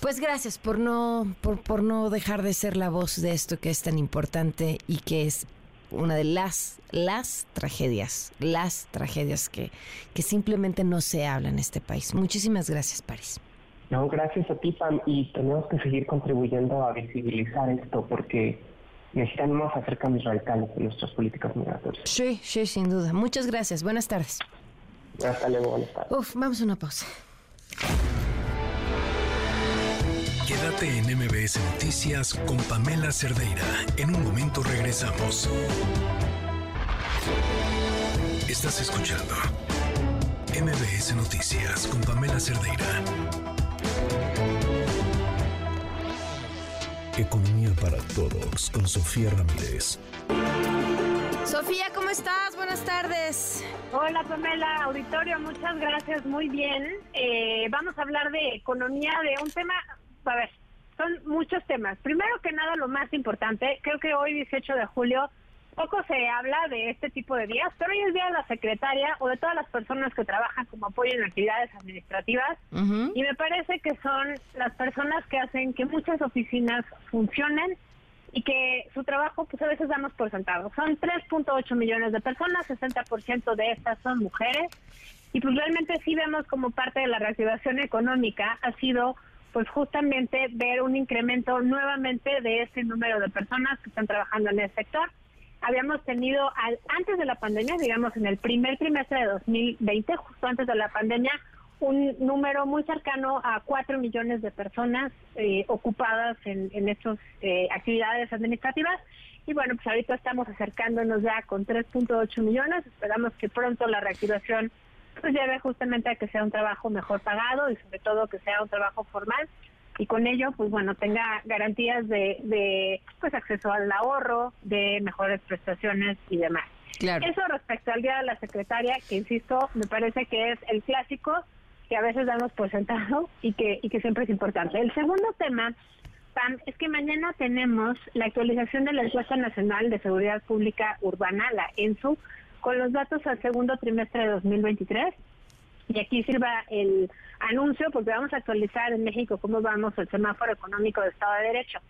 Pues gracias por no, por, por no dejar de ser la voz de esto que es tan importante y que es una de las, las tragedias, las tragedias que, que simplemente no se habla en este país. Muchísimas gracias, Paris. No, gracias a ti, Pam, y tenemos que seguir contribuyendo a visibilizar esto porque necesitamos hacer cambios radicales en nuestras políticas migratorias. Sí, sí, sin duda. Muchas gracias. Buenas tardes. Hasta luego, buenas tardes. Uf, vamos a una pausa. Quédate en MBS Noticias con Pamela Cerdeira. En un momento regresamos. Estás escuchando MBS Noticias con Pamela Cerdeira. Economía para todos con Sofía Ramírez. Sofía, ¿cómo estás? Buenas tardes. Hola Pamela, auditorio, muchas gracias, muy bien. Eh, vamos a hablar de economía, de un tema, a ver, son muchos temas. Primero que nada, lo más importante, creo que hoy 18 de julio poco se habla de este tipo de días, pero hoy es día de la secretaria o de todas las personas que trabajan como apoyo en actividades administrativas. Y me parece que son las personas que hacen que muchas oficinas funcionen y que su trabajo pues a veces damos por sentado. Son 3.8 millones de personas, 60% de estas son mujeres. Y pues realmente sí vemos como parte de la reactivación económica ha sido pues justamente ver un incremento nuevamente de ese número de personas que están trabajando en el sector habíamos tenido al, antes de la pandemia, digamos en el primer trimestre de 2020, justo antes de la pandemia, un número muy cercano a 4 millones de personas eh, ocupadas en, en estas eh, actividades administrativas. Y bueno, pues ahorita estamos acercándonos ya con 3.8 millones. Esperamos que pronto la reactivación pues lleve justamente a que sea un trabajo mejor pagado y sobre todo que sea un trabajo formal y con ello, pues bueno, tenga garantías de, de pues acceso al ahorro, de mejores prestaciones y demás. Eso respecto al Día de la Secretaria, que insisto, me parece que es el clásico que a veces damos por sentado y que, y que siempre es importante. El segundo tema, Pam, es que mañana tenemos la actualización de la Encuesta Nacional de Seguridad Pública Urbana, la ENSU, con los datos al segundo trimestre de 2023. Y aquí sirva el anuncio porque vamos a actualizar en México cómo vamos el semáforo económico de Estado de Derecho.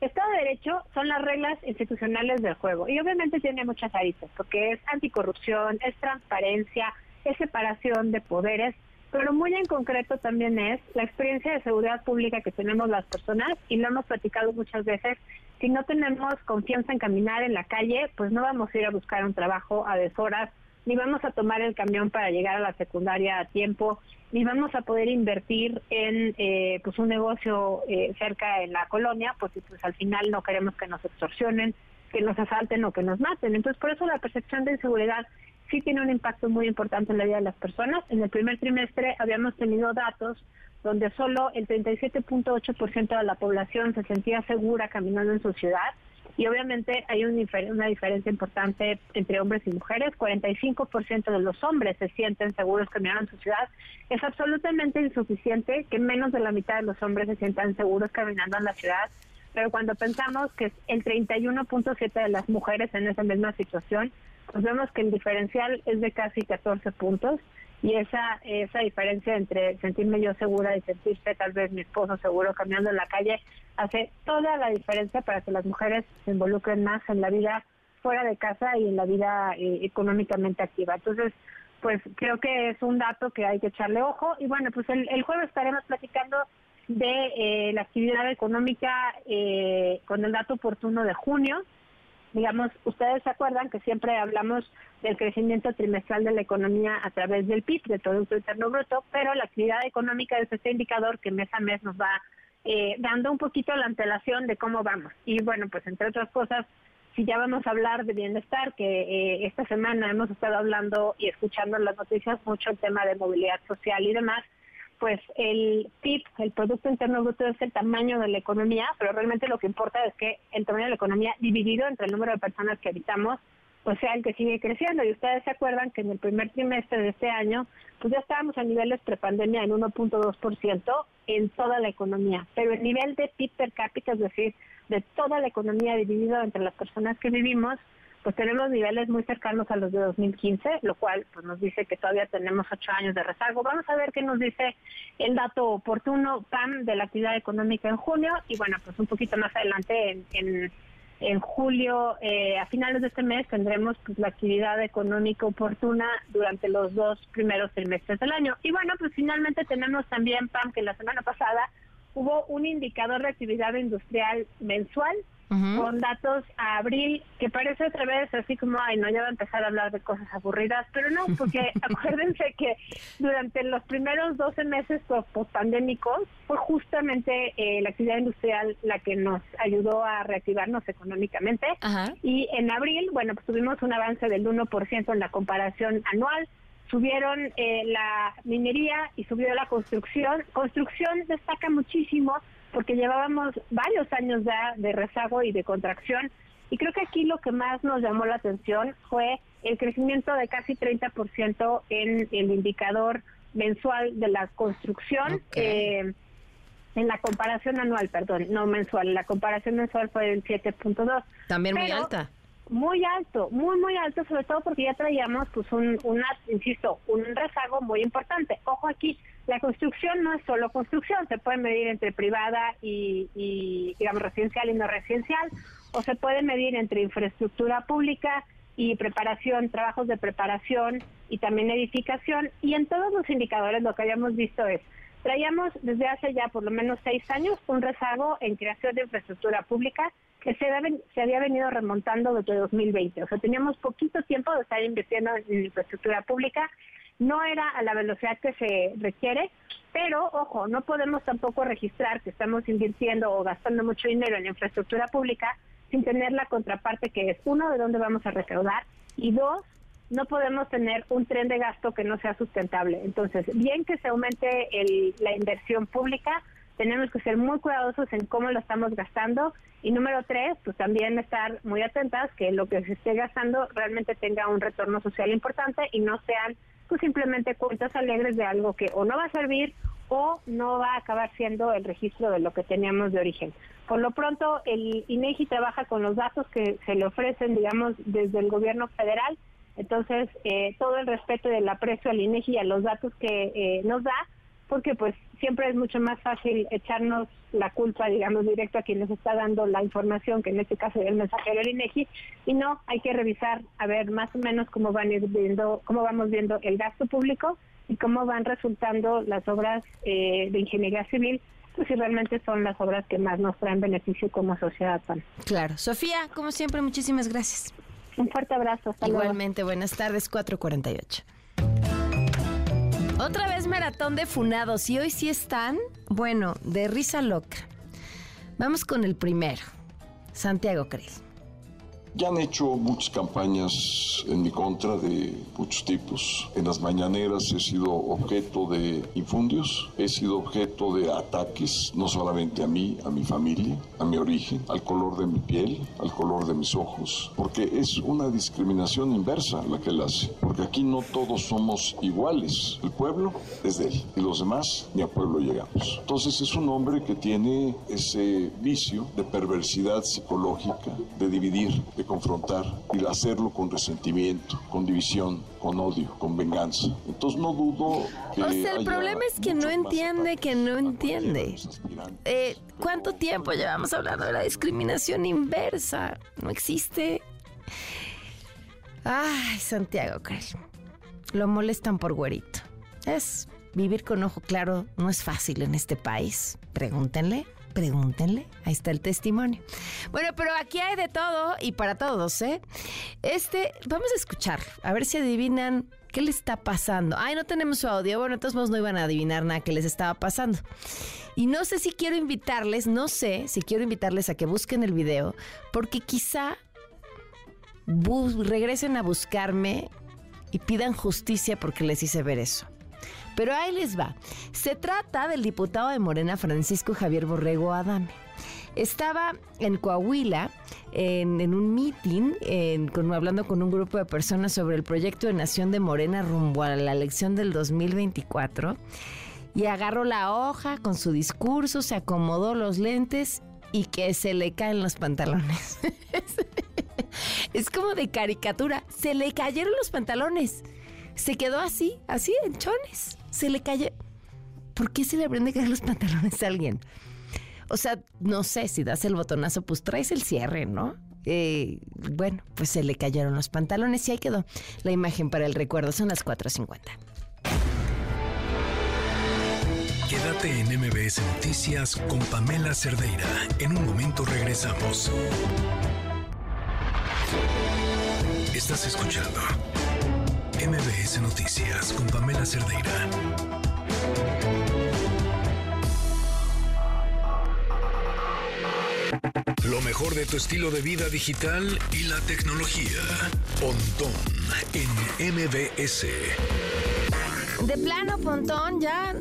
Estado de Derecho son las reglas institucionales del juego y obviamente tiene muchas aristas porque es anticorrupción, es transparencia, es separación de poderes, pero muy en concreto también es la experiencia de seguridad pública que tenemos las personas y lo hemos platicado muchas veces. Si no tenemos confianza en caminar en la calle, pues no vamos a ir a buscar un trabajo a deshoras ni vamos a tomar el camión para llegar a la secundaria a tiempo, ni vamos a poder invertir en eh, pues un negocio eh, cerca en la colonia, porque pues al final no queremos que nos extorsionen, que nos asalten o que nos maten. Entonces, por eso la percepción de inseguridad sí tiene un impacto muy importante en la vida de las personas. En el primer trimestre habíamos tenido datos donde solo el 37.8% de la población se sentía segura caminando en su ciudad y obviamente hay una diferencia importante entre hombres y mujeres. 45% de los hombres se sienten seguros caminando en su ciudad. Es absolutamente insuficiente que menos de la mitad de los hombres se sientan seguros caminando en la ciudad. Pero cuando pensamos que el 31.7 de las mujeres en esa misma situación, pues vemos que el diferencial es de casi 14 puntos y esa esa diferencia entre sentirme yo segura y sentirse tal vez mi esposo seguro caminando en la calle hace toda la diferencia para que las mujeres se involucren más en la vida fuera de casa y en la vida eh, económicamente activa. Entonces, pues creo que es un dato que hay que echarle ojo y bueno, pues el, el jueves estaremos platicando de eh, la actividad económica eh, con el dato oportuno de junio digamos, ustedes se acuerdan que siempre hablamos del crecimiento trimestral de la economía a través del PIB, del Producto Interno Bruto, pero la actividad económica es este indicador que mes a mes nos va eh, dando un poquito la antelación de cómo vamos. Y bueno, pues entre otras cosas, si ya vamos a hablar de bienestar, que eh, esta semana hemos estado hablando y escuchando las noticias mucho el tema de movilidad social y demás, pues el PIB, el Producto Interno Bruto, es el tamaño de la economía, pero realmente lo que importa es que el tamaño de la economía dividido entre el número de personas que habitamos, pues sea el que sigue creciendo. Y ustedes se acuerdan que en el primer trimestre de este año, pues ya estábamos a niveles prepandemia en 1.2% en toda la economía, pero el nivel de PIB per cápita, es decir, de toda la economía dividido entre las personas que vivimos, pues tenemos niveles muy cercanos a los de 2015, lo cual pues nos dice que todavía tenemos ocho años de rezago. Vamos a ver qué nos dice el dato oportuno PAM de la actividad económica en junio y bueno, pues un poquito más adelante en, en, julio, eh, a finales de este mes tendremos pues la actividad económica oportuna durante los dos primeros trimestres del año. Y bueno, pues finalmente tenemos también PAM que la semana pasada hubo un indicador de actividad industrial mensual con datos a abril, que parece otra vez así como, ay, no, ya va a empezar a hablar de cosas aburridas, pero no, [laughs] porque acuérdense que durante los primeros 12 meses post-pandémicos fue justamente eh, la actividad industrial la que nos ayudó a reactivarnos económicamente. Y en abril, bueno, pues tuvimos un avance del 1% en la comparación anual subieron eh, la minería y subió la construcción. Construcción destaca muchísimo porque llevábamos varios años ya de rezago y de contracción. Y creo que aquí lo que más nos llamó la atención fue el crecimiento de casi 30% en el indicador mensual de la construcción. Eh, en la comparación anual, perdón, no mensual, la comparación mensual fue del 7.2. También muy alta. Muy alto, muy, muy alto, sobre todo porque ya traíamos, pues, un, una, insisto, un rezago muy importante. Ojo aquí, la construcción no es solo construcción, se puede medir entre privada y, digamos, residencial y no residencial, o se puede medir entre infraestructura pública y preparación, trabajos de preparación y también edificación. Y en todos los indicadores lo que habíamos visto es, traíamos desde hace ya por lo menos seis años un rezago en creación de infraestructura pública que se había venido remontando desde 2020. O sea, teníamos poquito tiempo de estar invirtiendo en infraestructura pública no era a la velocidad que se requiere, pero ojo, no podemos tampoco registrar que estamos invirtiendo o gastando mucho dinero en infraestructura pública sin tener la contraparte que es, uno, de dónde vamos a recaudar y dos, no podemos tener un tren de gasto que no sea sustentable. Entonces, bien que se aumente la inversión pública, tenemos que ser muy cuidadosos en cómo lo estamos gastando. Y número tres, pues también estar muy atentas que lo que se esté gastando realmente tenga un retorno social importante y no sean pues simplemente cuentas alegres de algo que o no va a servir o no va a acabar siendo el registro de lo que teníamos de origen. Por lo pronto, el INEGI trabaja con los datos que se le ofrecen, digamos, desde el gobierno federal. Entonces, eh, todo el respeto del aprecio al INEGI y a los datos que eh, nos da, porque pues siempre es mucho más fácil echarnos la culpa, digamos, directo a quien nos está dando la información, que en este caso es el mensajero del INEGI, y no, hay que revisar a ver más o menos cómo van ir viendo, cómo vamos viendo el gasto público y cómo van resultando las obras eh, de ingeniería civil pues si realmente son las obras que más nos traen beneficio como sociedad. Claro. Sofía, como siempre, muchísimas gracias. Un fuerte abrazo. Hasta Igualmente, buenas tardes, 448. Otra vez maratón de funados y hoy sí están, bueno, de risa loca. Vamos con el primero, Santiago Cris. Ya han hecho muchas campañas en mi contra de muchos tipos. En las mañaneras he sido objeto de infundios, he sido objeto de ataques, no solamente a mí, a mi familia, a mi origen, al color de mi piel, al color de mis ojos, porque es una discriminación inversa la que él hace, porque aquí no todos somos iguales. El pueblo es de él y los demás ni a pueblo llegamos. Entonces es un hombre que tiene ese vicio de perversidad psicológica, de dividir, confrontar y hacerlo con resentimiento, con división, con odio, con venganza. Entonces no dudo que... O sea, el problema es que no entiende, que no entiende. Eh, ¿Cuánto tiempo llevamos hablando de la discriminación inversa? No existe. Ay, Santiago, lo molestan por güerito. Es vivir con ojo claro, no es fácil en este país. Pregúntenle pregúntenle, ahí está el testimonio. Bueno, pero aquí hay de todo y para todos, ¿eh? Este, vamos a escuchar, a ver si adivinan qué le está pasando. Ay, no tenemos su audio, bueno, entonces no iban a adivinar nada que les estaba pasando. Y no sé si quiero invitarles, no sé si quiero invitarles a que busquen el video, porque quizá regresen a buscarme y pidan justicia porque les hice ver eso. Pero ahí les va. Se trata del diputado de Morena, Francisco Javier Borrego Adame. Estaba en Coahuila en, un meeting, hablando con un grupo de personas sobre el proyecto de Nación de Morena rumbo a la elección del 2024 y agarró la hoja con su discurso, se acomodó los lentes y que se le caen los pantalones. [laughs] es como de caricatura, se le cayeron los pantalones. Se quedó así, así en chones se le cayó. ¿Por qué se le aprende a caer los [laughs] pantalones a alguien? O sea, no sé, si das el botonazo, pues traes el cierre, ¿no? Eh, bueno, pues se le cayeron los pantalones y ahí quedó la imagen para el recuerdo. Son las 4.50. Quédate en MBS Noticias con Pamela Cerdeira. En un momento regresamos. Estás escuchando MBS Noticias con Pamela Cerdeira. Lo mejor de tu estilo de vida digital y la tecnología. Pontón en MBS. De plano, Pontón, ya.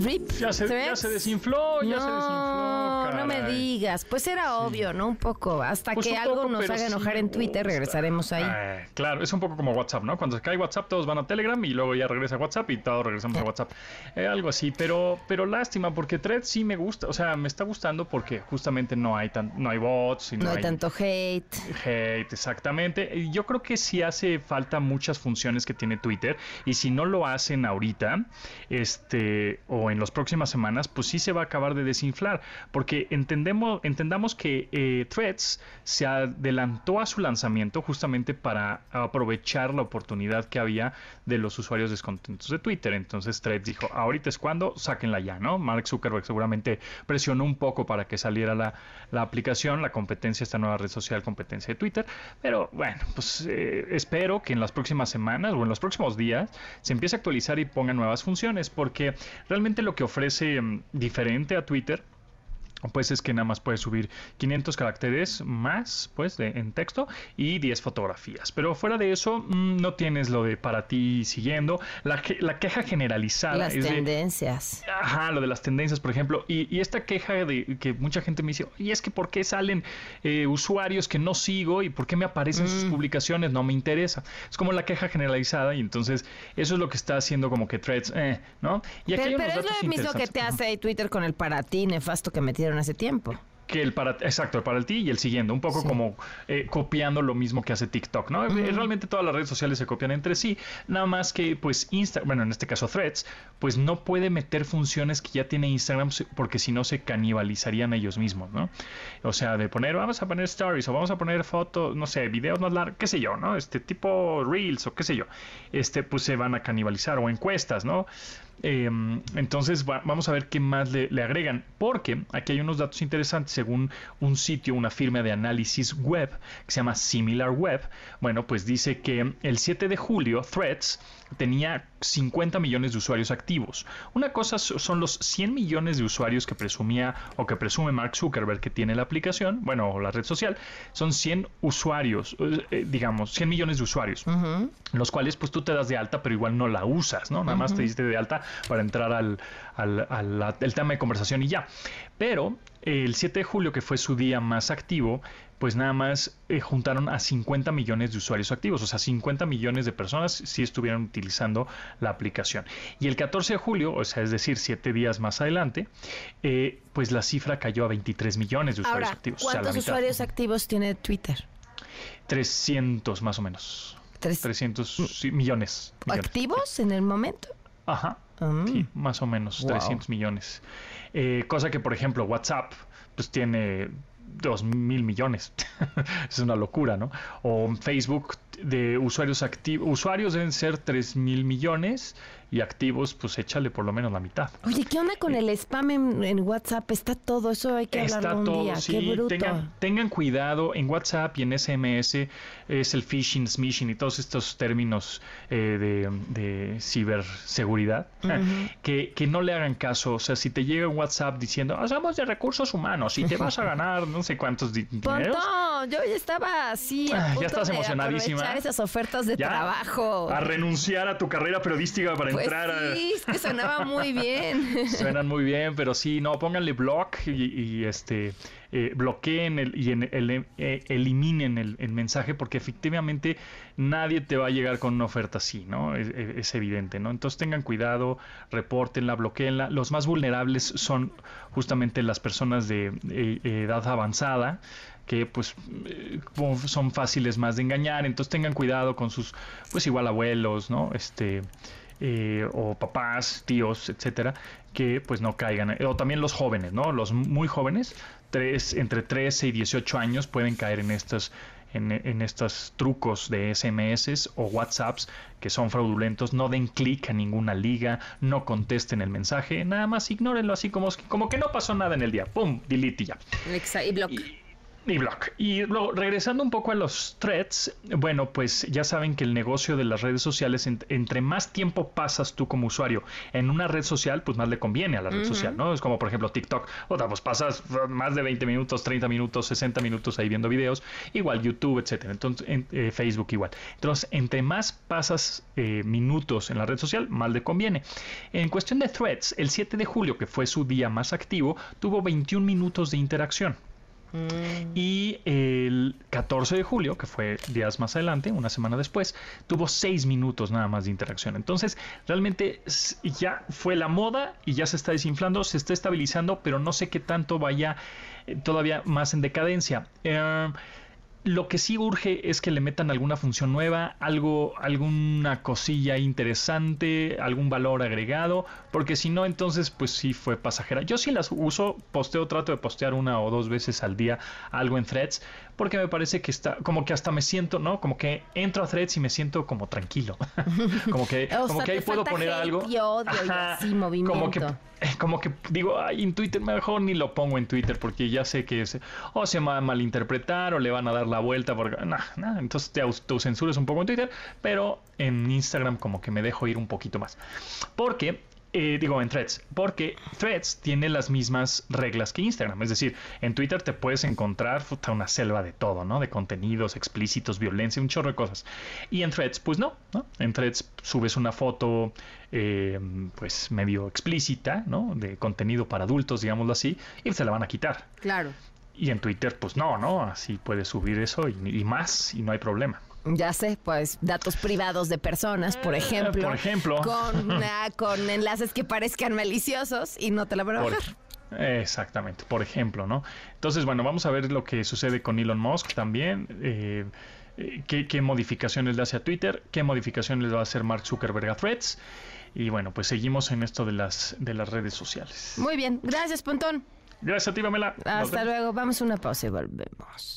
Rip. Ya se, desinfló, ya se desinfló. No me digas. Pues era obvio, ¿no? Un poco. Hasta pues que algo nos haga enojar en Twitter, regresaremos ahí. Eh, claro, es un poco como WhatsApp, ¿no? Cuando se cae WhatsApp, todos van a Telegram y luego ya regresa WhatsApp y todos regresamos a WhatsApp. Eh, algo así. Pero, pero lástima, porque Thread sí me gusta. O sea, me está gustando porque justamente no hay, tan, no hay bots. Y no, hay, tanto hate. Hate, exactamente. Yo creo que sí hace falta muchas funciones que tiene Twitter. Y si no lo hace ahorita, este, o en las próximas semanas, pues sí se va a acabar de desinflar, porque entendemos, entendamos que eh, Threads se adelantó a su lanzamiento justamente para aprovechar la oportunidad que había de los usuarios descontentos de Twitter. Entonces Threads dijo, ahorita es cuando, sáquenla ya, ¿no? Mark Zuckerberg seguramente presionó un poco para que saliera la, aplicación, la competencia, esta nueva red social, competencia de Twitter, pero bueno, pues eh, espero que en las próximas semanas o en los próximos días se empiece a actualizar y ponga nuevas funciones, porque realmente lo que ofrece mm, diferente a Twitter pues es que nada más puedes subir 500 caracteres más, pues, en texto y 10 fotografías. Pero fuera de eso, mm, no tienes lo de para ti siguiendo. La, la queja generalizada. Las tendencias. ajá, lo de las tendencias, por ejemplo. Y, esta queja de que mucha gente me dice, y es que ¿por qué salen eh, usuarios que no sigo y por qué me aparecen sus mm. publicaciones? No me interesa. Es como la queja generalizada y entonces eso es lo que está haciendo como que threads, eh, ¿no? Y aquí pero, es lo mismo que te hace Twitter con el para ti nefasto que hace tiempo. Que el para exacto el para ti y el siguiente un poco como eh, copiando lo mismo que hace TikTok no eh, realmente todas las redes sociales se copian entre sí nada más que pues Instagram bueno en este caso Threads pues no puede meter funciones que ya tiene Instagram porque si no se canibalizarían ellos mismos no o sea de poner vamos a poner stories o vamos a poner fotos no sé videos más largos qué sé yo no este tipo reels o qué sé yo este pues se van a canibalizar o encuestas no Em, entonces vamos a ver qué más le, agregan, porque aquí hay unos datos interesantes según un sitio, una firma de análisis web que se llama SimilarWeb. Bueno, pues dice que el 7 de julio Threads tenía 50 millones de usuarios activos. Una cosa son los 100 millones de usuarios que presumía o que presume Mark Zuckerberg que tiene la aplicación, bueno, la red social, son 100 usuarios, eh, digamos, 100 millones de usuarios, los cuales pues tú te das de alta, pero igual no la usas, ¿no? Nada más te diste de alta para entrar al, al, tema de conversación y ya. Pero el 7 de julio, que fue su día más activo, pues nada más eh, juntaron a 50 millones de usuarios activos, o sea, 50 millones de personas si estuvieran utilizando la aplicación. Y el 14 de julio, o sea, es decir, siete días más adelante, eh, pues la cifra cayó a 23 millones de usuarios activos. ¿Cuántos usuarios activos tiene Twitter? 300 más o menos. 300 millones, ¿Activos en el momento? Ajá. Mm. Sí, más o menos, 300 millones. Eh, cosa que, por ejemplo, WhatsApp, pues tiene dos mil millones. [laughs] es una locura, ¿no? O Facebook de usuarios activos, usuarios deben ser tres mil millones y activos, pues échale por lo menos la mitad. Oye, ¿qué onda con el spam en, WhatsApp? Está todo, eso hay que Está hablarlo un día. Qué bruto. Tengan, tengan, cuidado, en WhatsApp y en SMS es el phishing, smishing y todos estos términos eh, de, ciberseguridad, que, que, no le hagan caso. O sea, si te llega un WhatsApp diciendo, hagamos de recursos humanos y te vas a [laughs] ganar no sé cuántos dineros. Yo ya estaba así. A ah, ya estás emocionadísima. esas ofertas de trabajo. A renunciar a tu carrera periodística para pues Sí, es que sonaba [laughs] muy bien. Suenan muy bien, pero sí, no, pónganle block y, este eh, bloqueen el, y el, eh, eliminen el, mensaje porque efectivamente nadie te va a llegar con una oferta así, ¿no? Es, evidente, ¿no? Entonces tengan cuidado, repórtenla, bloqueenla. Los más vulnerables son justamente las personas de eh, edad avanzada que pues son fáciles más de engañar, entonces tengan cuidado con sus pues igual abuelos, ¿no? Este eh, o papás, tíos, etcétera, que pues no caigan. O también los jóvenes, ¿no? Los muy jóvenes, tres, entre 13 y 18 años, pueden caer en estos, en, estos trucos de SMS o WhatsApps que son fraudulentos. No den clic a ninguna liga, no contesten el mensaje, nada más ignórenlo así como, como que no pasó nada en el día. ¡Pum! Delete y ya. y block. Y blog. Y luego, regresando un poco a los threads, bueno, pues ya saben que el negocio de las redes sociales, entre más tiempo pasas tú como usuario en una red social, pues más le conviene a la red social, ¿no? Es como, por ejemplo, TikTok. O sea, pues pasas más de 20 minutos, 30 minutos, 60 minutos ahí viendo videos. Igual YouTube, etcétera. Entonces, en, eh, Facebook igual. Entonces, entre más pasas eh, minutos en la red social, más le conviene. En cuestión de threads, el 7 de julio, que fue su día más activo, tuvo 21 minutos de interacción. Mm. Y el 14 de julio, que fue días más adelante, una semana después, tuvo 6 minutos nada más de interacción. Entonces, realmente ya fue la moda y ya se está desinflando, se está estabilizando, pero no sé qué tanto vaya eh, todavía más en decadencia. Eh, lo que sí urge es que le metan alguna función nueva, algo, alguna cosilla interesante, algún valor agregado, porque si no, entonces pues sí fue pasajera. Yo sí las uso, posteo, trato de postear una o dos veces al día algo en threads, porque me parece que está, como que hasta me siento, ¿no? Como que entro a threads y me siento como tranquilo. [laughs] como que, como que ahí puedo poner algo. como que como que digo, ay, en Twitter mejor ni lo pongo en Twitter porque ya sé que o se va a malinterpretar o le van a dar la vuelta porque nada, entonces te autocensures un poco en Twitter, pero en Instagram como que me dejo ir un poquito más. Porque eh, digo en threads, porque threads tiene las mismas reglas que Instagram. Es decir, en Twitter te puedes encontrar una selva de todo, ¿no? De contenidos explícitos, violencia, un chorro de cosas. Y en threads, pues no, ¿no? En threads subes una foto, eh, pues medio explícita, ¿no? De contenido para adultos, digámoslo así, y se la van a quitar. Claro. Y en Twitter, pues no, ¿no? Así puedes subir eso y más y no hay problema. Ya sé, pues datos privados de personas, por eh, ejemplo. por ejemplo. Con, [laughs] con enlaces que parezcan maliciosos y no te la van a bajar. exactamente, por ejemplo, ¿no? Entonces, bueno, vamos a ver lo que sucede con Elon Musk también. Eh, eh, qué, modificaciones le hace a Twitter, qué modificaciones le va a hacer Mark Zuckerberg a Threads. Y bueno, pues seguimos en esto de las, de las redes sociales. Muy bien, gracias, Pontón. Gracias a ti, Pamela. Hasta luego, vamos a una pausa y volvemos.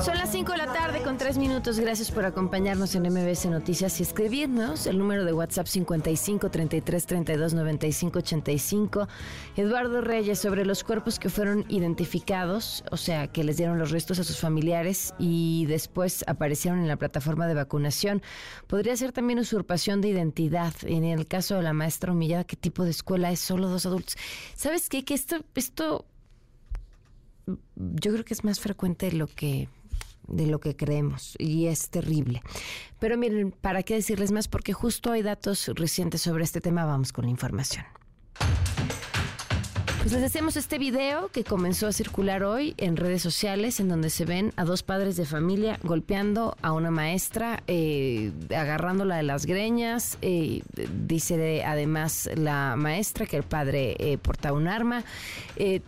Son las 5 de la tarde con 3 minutos. Gracias por acompañarnos en MBS Noticias y escribirnos. El número de WhatsApp 55 33 32 95 85. Eduardo Reyes, sobre los cuerpos que fueron identificados, o sea, que les dieron los restos a sus familiares y después aparecieron en la plataforma de vacunación. Podría ser también usurpación de identidad. En el caso de la maestra humillada, ¿qué tipo de escuela es? Solo dos adultos. ¿Sabes qué? Que esto, esto yo creo que es más frecuente lo que de lo que creemos y es terrible. Pero miren, ¿para qué decirles más? Porque justo hay datos recientes sobre este tema. Vamos con la información. Pues les hacemos este video que comenzó a circular hoy en redes sociales en donde se ven a dos padres de familia golpeando a una maestra, eh, agarrándola de las greñas. Eh, dice además la maestra que el padre eh, portaba un arma.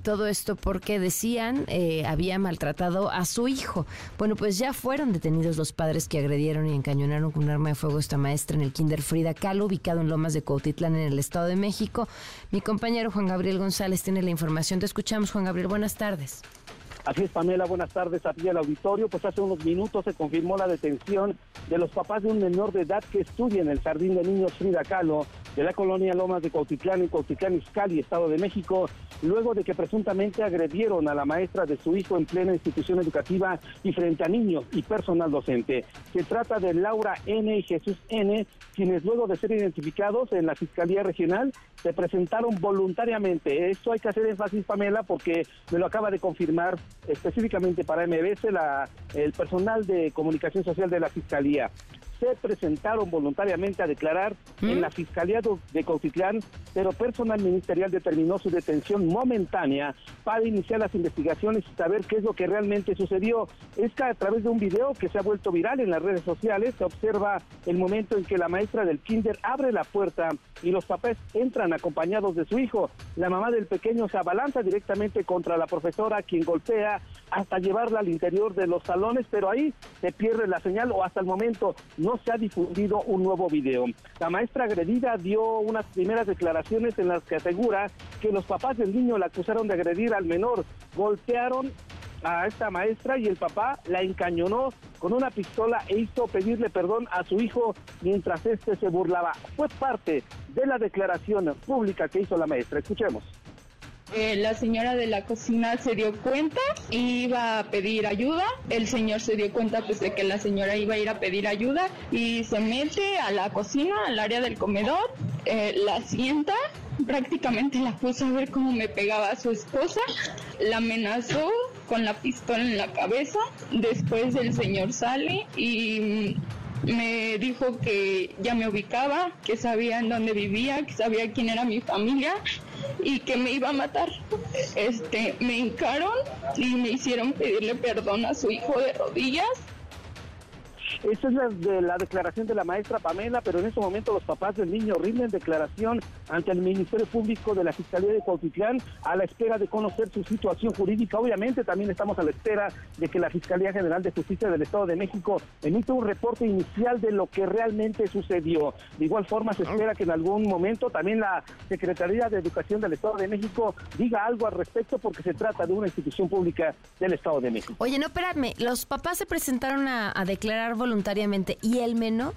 todo esto porque decían había maltratado a su hijo. Bueno, pues ya fueron detenidos los padres que agredieron y encañonaron con un arma de fuego a esta maestra en el Kinder Frida Kahlo, ubicado en Lomas de Cuautitlán, en el Estado de México. Mi compañero Juan Gabriel González tiene la información. Te escuchamos, Juan Gabriel. Buenas tardes. Así es, Pamela, buenas tardes a ti al auditorio. Pues hace unos minutos se confirmó la detención de los papás de un menor de edad que estudia en el Jardín de Niños Frida Kahlo de la colonia Lomas de Cautitlán en Cautitlán, Izcalli, Estado de México, luego de que presuntamente agredieron a la maestra de su hijo en plena institución educativa y frente a niños y personal docente. Se trata de Laura N. y Jesús N., quienes luego de ser identificados en la Fiscalía Regional se presentaron voluntariamente. Esto hay que hacer énfasis, Pamela, porque me lo acaba de confirmar específicamente para MBS la, el personal de comunicación social de la Fiscalía se presentaron voluntariamente a declarar en la Fiscalía de Cautitlán, pero personal ministerial determinó su detención momentánea para iniciar las investigaciones y saber qué es lo que realmente sucedió. Es que a través de un video que se ha vuelto viral en las redes sociales se observa el momento en que la maestra del kinder abre la puerta y los papás entran acompañados de su hijo. La mamá del pequeño se abalanza directamente contra la profesora, quien golpea hasta llevarla al interior de los salones, pero ahí se pierde la señal o hasta el momento no se ha difundido un nuevo video. La maestra agredida dio unas primeras declaraciones en las que asegura que los papás del niño la acusaron de agredir al menor, golpearon a esta maestra y el papá la encañonó con una pistola e hizo pedirle perdón a su hijo mientras este se burlaba. Fue parte de la declaración pública que hizo la maestra. Escuchemos. Eh, la señora de la cocina se dio cuenta y iba a pedir ayuda. El señor se dio cuenta pues de que la señora iba a ir a pedir ayuda y se mete a la cocina, al área del comedor, eh, la sienta, prácticamente la puso a ver cómo me pegaba a su esposa, la amenazó con la pistola en la cabeza. Después el señor sale y me dijo que ya me ubicaba, que sabía en dónde vivía, que sabía quién era mi familia y que me iba a matar. Este, me hincaron y me hicieron pedirle perdón a su hijo de rodillas esa es la, de la declaración de la maestra Pamela, pero en este momento los papás del niño rinden declaración ante el Ministerio Público de la Fiscalía de Cuautitlán a la espera de conocer su situación jurídica. Obviamente también estamos a la espera de que la Fiscalía General de Justicia del Estado de México emita un reporte inicial de lo que realmente sucedió. De igual forma se espera que en algún momento también la Secretaría de Educación del Estado de México diga algo al respecto porque se trata de una institución pública del Estado de México. Oye, no, espérame, los papás se presentaron a, a declarar voluntariamente. ¿Y el menor?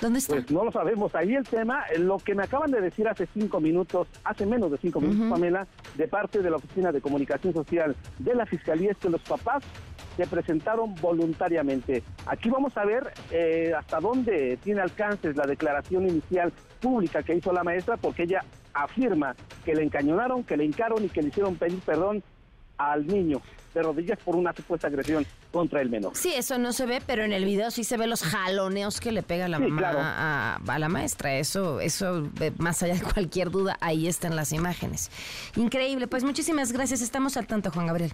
¿Dónde está? Pues no lo sabemos. Ahí el tema, lo que me acaban de decir hace cinco minutos, hace menos de cinco minutos, Pamela, de parte de la Oficina de Comunicación Social de la Fiscalía, es que los papás se presentaron voluntariamente. Aquí vamos a ver eh, hasta dónde tiene alcances la declaración inicial pública que hizo la maestra, porque ella afirma que le encañonaron, que le hincaron y que le hicieron pedir perdón al niño de rodillas por una supuesta agresión contra el menor. Sí, eso no se ve, pero en el video sí se ve los jaloneos que le pega la mamá a, la maestra. Eso, eso, eh, más allá de cualquier duda, ahí están las imágenes. Increíble. Pues muchísimas gracias. Estamos al tanto, Juan Gabriel.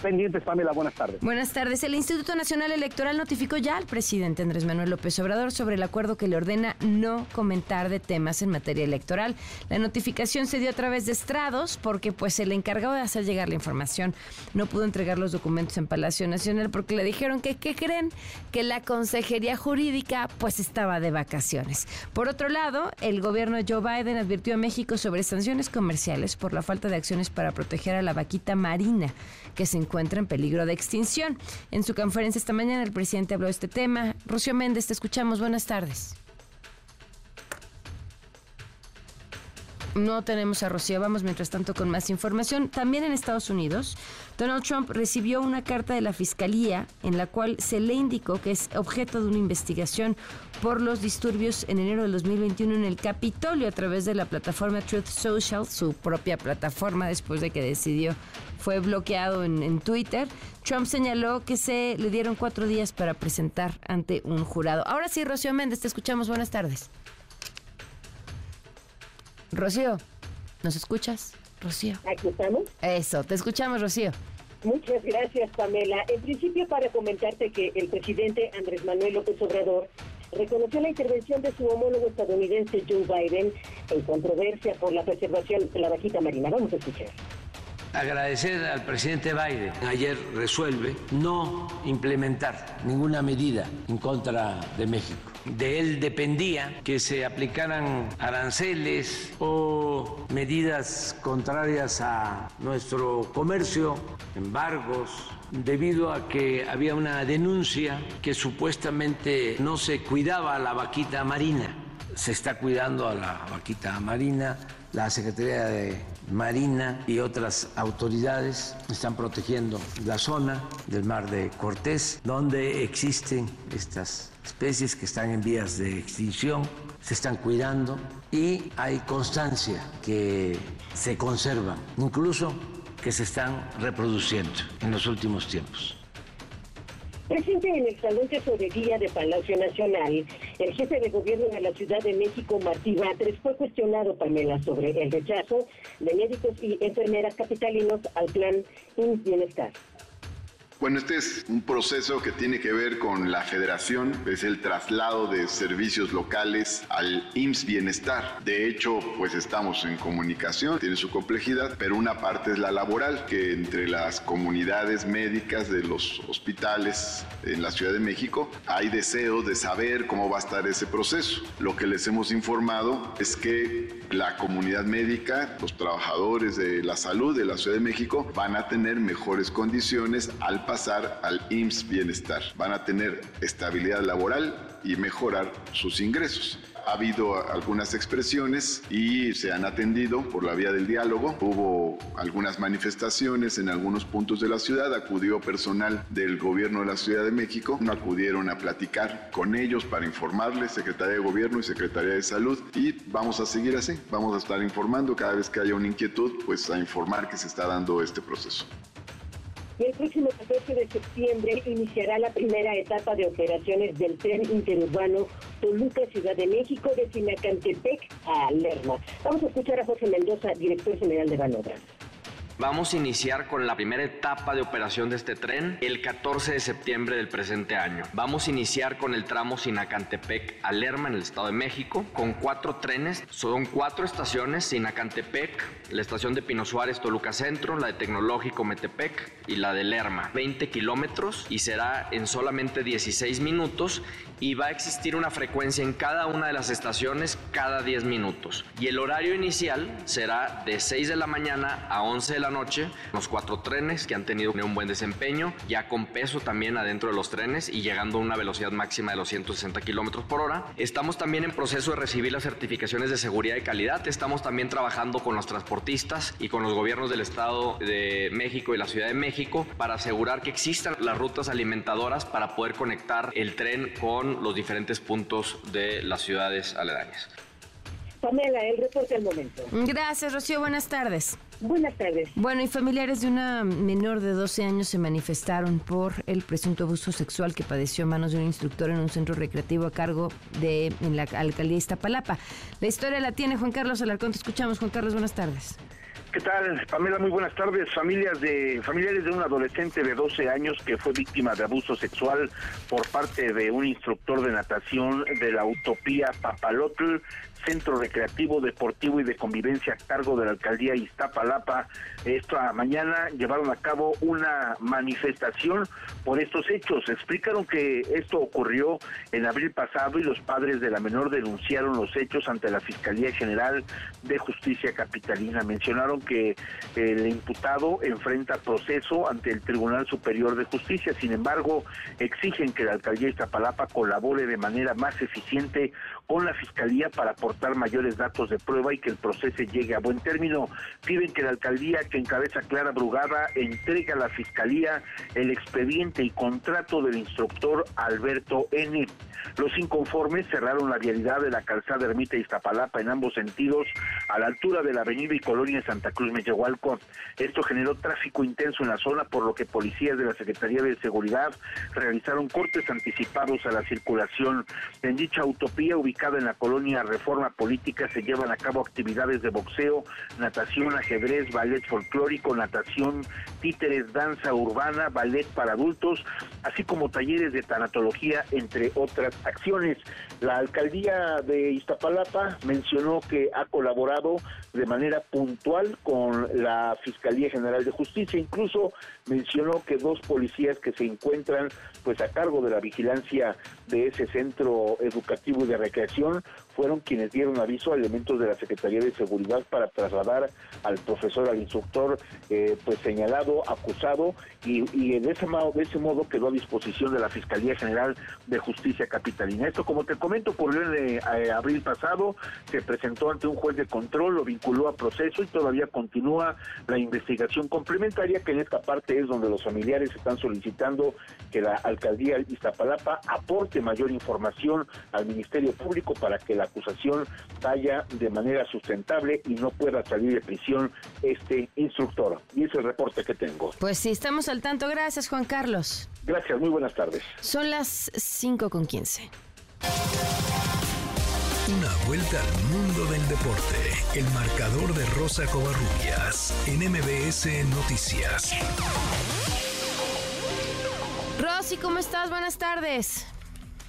Pendientes, Pamela. Buenas tardes. Buenas tardes. El Instituto Nacional Electoral notificó ya al presidente Andrés Manuel López Obrador sobre el acuerdo que le ordena no comentar de temas en materia electoral. La notificación se dio a través de estrados porque pues el encargado de hacer llegar la información no pudo entregar los documentos en Palacio Nacional porque le dijeron que, ¿qué creen? Que la Consejería Jurídica pues estaba de vacaciones. Por otro lado, el gobierno de Joe Biden advirtió a México sobre sanciones comerciales por la falta de acciones para proteger a la vaquita marina que se encuentra en peligro de extinción. En su conferencia esta mañana el presidente habló de este tema. Rocío Méndez, te escuchamos. Buenas tardes. No tenemos a Rocío, vamos mientras tanto con más información. También en Estados Unidos, Donald Trump recibió una carta de la Fiscalía en la cual se le indicó que es objeto de una investigación por los disturbios en enero de 2021 en el Capitolio a través de la plataforma Truth Social, su propia plataforma después de que decidió fue bloqueado en, en, Twitter. Trump señaló que se le dieron cuatro días para presentar ante un jurado. Ahora sí, Rocío Méndez, te escuchamos. Buenas tardes. Rocío, ¿nos escuchas? Rocío. Aquí estamos. Eso, te escuchamos, Rocío. Muchas gracias, Pamela. En principio, para comentarte que el presidente Andrés Manuel López Obrador reconoció la intervención de su homólogo estadounidense Joe Biden en controversia por la preservación de la vaquita marina. Vamos a escuchar agradecer al presidente Biden. Ayer resuelve no implementar ninguna medida en contra de México. De él dependía que se aplicaran aranceles o medidas contrarias a nuestro comercio, embargos, debido a que había una denuncia que supuestamente no se cuidaba a la vaquita marina. Se está cuidando a la vaquita marina, la Secretaría de Marina y otras autoridades están protegiendo la zona del mar de Cortés, donde existen estas especies que están en vías de extinción, se están cuidando y hay constancia que se conservan, incluso que se están reproduciendo en los últimos tiempos. Presente en el Salón Tesorería de Palacio Nacional, el jefe de gobierno de la Ciudad de México, Martí Batres, fue cuestionado, Pamela, sobre el rechazo de médicos y enfermeras capitalinos al plan Bienestar. Bueno, este es un proceso que tiene que ver con la federación, es el traslado de servicios locales al IMSS Bienestar. De hecho, pues estamos en comunicación, tiene su complejidad, pero una parte es la laboral, que entre las comunidades médicas de los hospitales en la Ciudad de México hay deseo de saber cómo va a estar ese proceso. Lo que les hemos informado es que la comunidad médica, los trabajadores de la salud de la Ciudad de México van a tener mejores condiciones al pasar al IMSS Bienestar. Van a tener estabilidad laboral y mejorar sus ingresos. Ha habido algunas expresiones y se han atendido por la vía del diálogo. Hubo algunas manifestaciones en algunos puntos de la ciudad. Acudió personal del gobierno de la Ciudad de México. No acudieron a platicar con ellos para informarles, Secretaría de Gobierno y Secretaría de Salud. Y vamos a seguir así. Vamos a estar informando cada vez que haya una inquietud, pues a informar que se está dando este proceso. Y el próximo 14 de septiembre iniciará la primera etapa de operaciones del tren interurbano Toluca, Ciudad de México, de Sinacantepec a Lerma. Vamos a escuchar a José Mendoza, director general de Banobras. Vamos a iniciar con la primera etapa de operación de este tren el 14 de septiembre del presente año. Vamos a iniciar con el tramo Sinacantepec a Lerma en el Estado de México con cuatro trenes. Son cuatro estaciones, Sinacantepec, la estación de Pino Suárez Toluca Centro, la de Tecnológico Metepec y la de Lerma. 20 kilómetros y será en solamente 16 minutos y va a existir una frecuencia en cada una de las estaciones cada 10 minutos. Y el horario inicial será de 6 de la mañana a 11 de la noche, los cuatro trenes que han tenido un buen desempeño, ya con peso también adentro de los trenes y llegando a una velocidad máxima de los 160 kilómetros por hora. Estamos también en proceso de recibir las certificaciones de seguridad y calidad. Estamos también trabajando con los transportistas y con los gobiernos del Estado de México y la Ciudad de México para asegurar que existan las rutas alimentadoras para poder conectar el tren con los diferentes puntos de las ciudades aledañas. Pamela, el reporte al momento. Gracias, Rocío. Buenas tardes. Buenas tardes. Bueno, y familiares de una menor de 12 años se manifestaron por el presunto abuso sexual que padeció a manos de un instructor en un centro recreativo a cargo de la alcaldía Iztapalapa. La historia la tiene Juan Carlos Alarcón. Te escuchamos, Juan Carlos. Buenas tardes. ¿Qué tal, Pamela? Muy buenas tardes. Familias de familiares de un adolescente de 12 años que fue víctima de abuso sexual por parte de un instructor de natación de la Utopía Papalotl Centro Recreativo, Deportivo y de Convivencia a cargo de la Alcaldía Iztapalapa. Esta mañana llevaron a cabo una manifestación por estos hechos. Explicaron que esto ocurrió en abril pasado y los padres de la menor denunciaron los hechos ante la Fiscalía General de Justicia Capitalina. Mencionaron que el imputado enfrenta proceso ante el Tribunal Superior de Justicia. Sin embargo, exigen que la Alcaldía Iztapalapa colabore de manera más eficiente con la Fiscalía para aportar mayores datos de prueba y que el proceso llegue a buen término. Piden que la alcaldía que encabeza Clara Brugada entregue a la Fiscalía el expediente y contrato del instructor Alberto N. Los inconformes cerraron la vialidad de la calzada Ermita Iztapalapa en ambos sentidos a la altura de la avenida y colonia Santa Cruz Meyehualco. Esto generó tráfico intenso en la zona, por lo que policías de la Secretaría de Seguridad realizaron cortes anticipados a la circulación. En dicha utopía ubicada en la colonia Reforma Política se llevan a cabo actividades de boxeo, natación, ajedrez, ballet folclórico, natación, títeres, danza urbana, ballet para adultos, así como talleres de tanatología, entre otras acciones. La alcaldía de Iztapalapa mencionó que ha colaborado de manera puntual con la Fiscalía General de Justicia, incluso mencionó que dos policías que se encuentran pues a cargo de la vigilancia de ese centro educativo y de recreación fueron quienes dieron aviso a elementos de la Secretaría de Seguridad para trasladar al profesor, al instructor, eh, pues señalado, acusado, y, en ese modo, de ese modo quedó a disposición de la Fiscalía General de Justicia Capitalina. Esto, como te comento, ocurrió en eh, abril pasado, se presentó ante un juez de control, lo vinculó a proceso y todavía continúa la investigación complementaria, que en esta parte es donde los familiares están solicitando que la alcaldía Iztapalapa aporte mayor información al Ministerio Público para que la acusación vaya de manera sustentable y no pueda salir de prisión este instructor. Y es el reporte que tengo. Pues sí, estamos al tanto. Gracias, Juan Carlos. Gracias, muy buenas tardes. Son las 5 con 15. Una vuelta al mundo del deporte. El marcador de Rosa Covarrubias en MBS Noticias. Rosy, ¿cómo estás? Buenas tardes.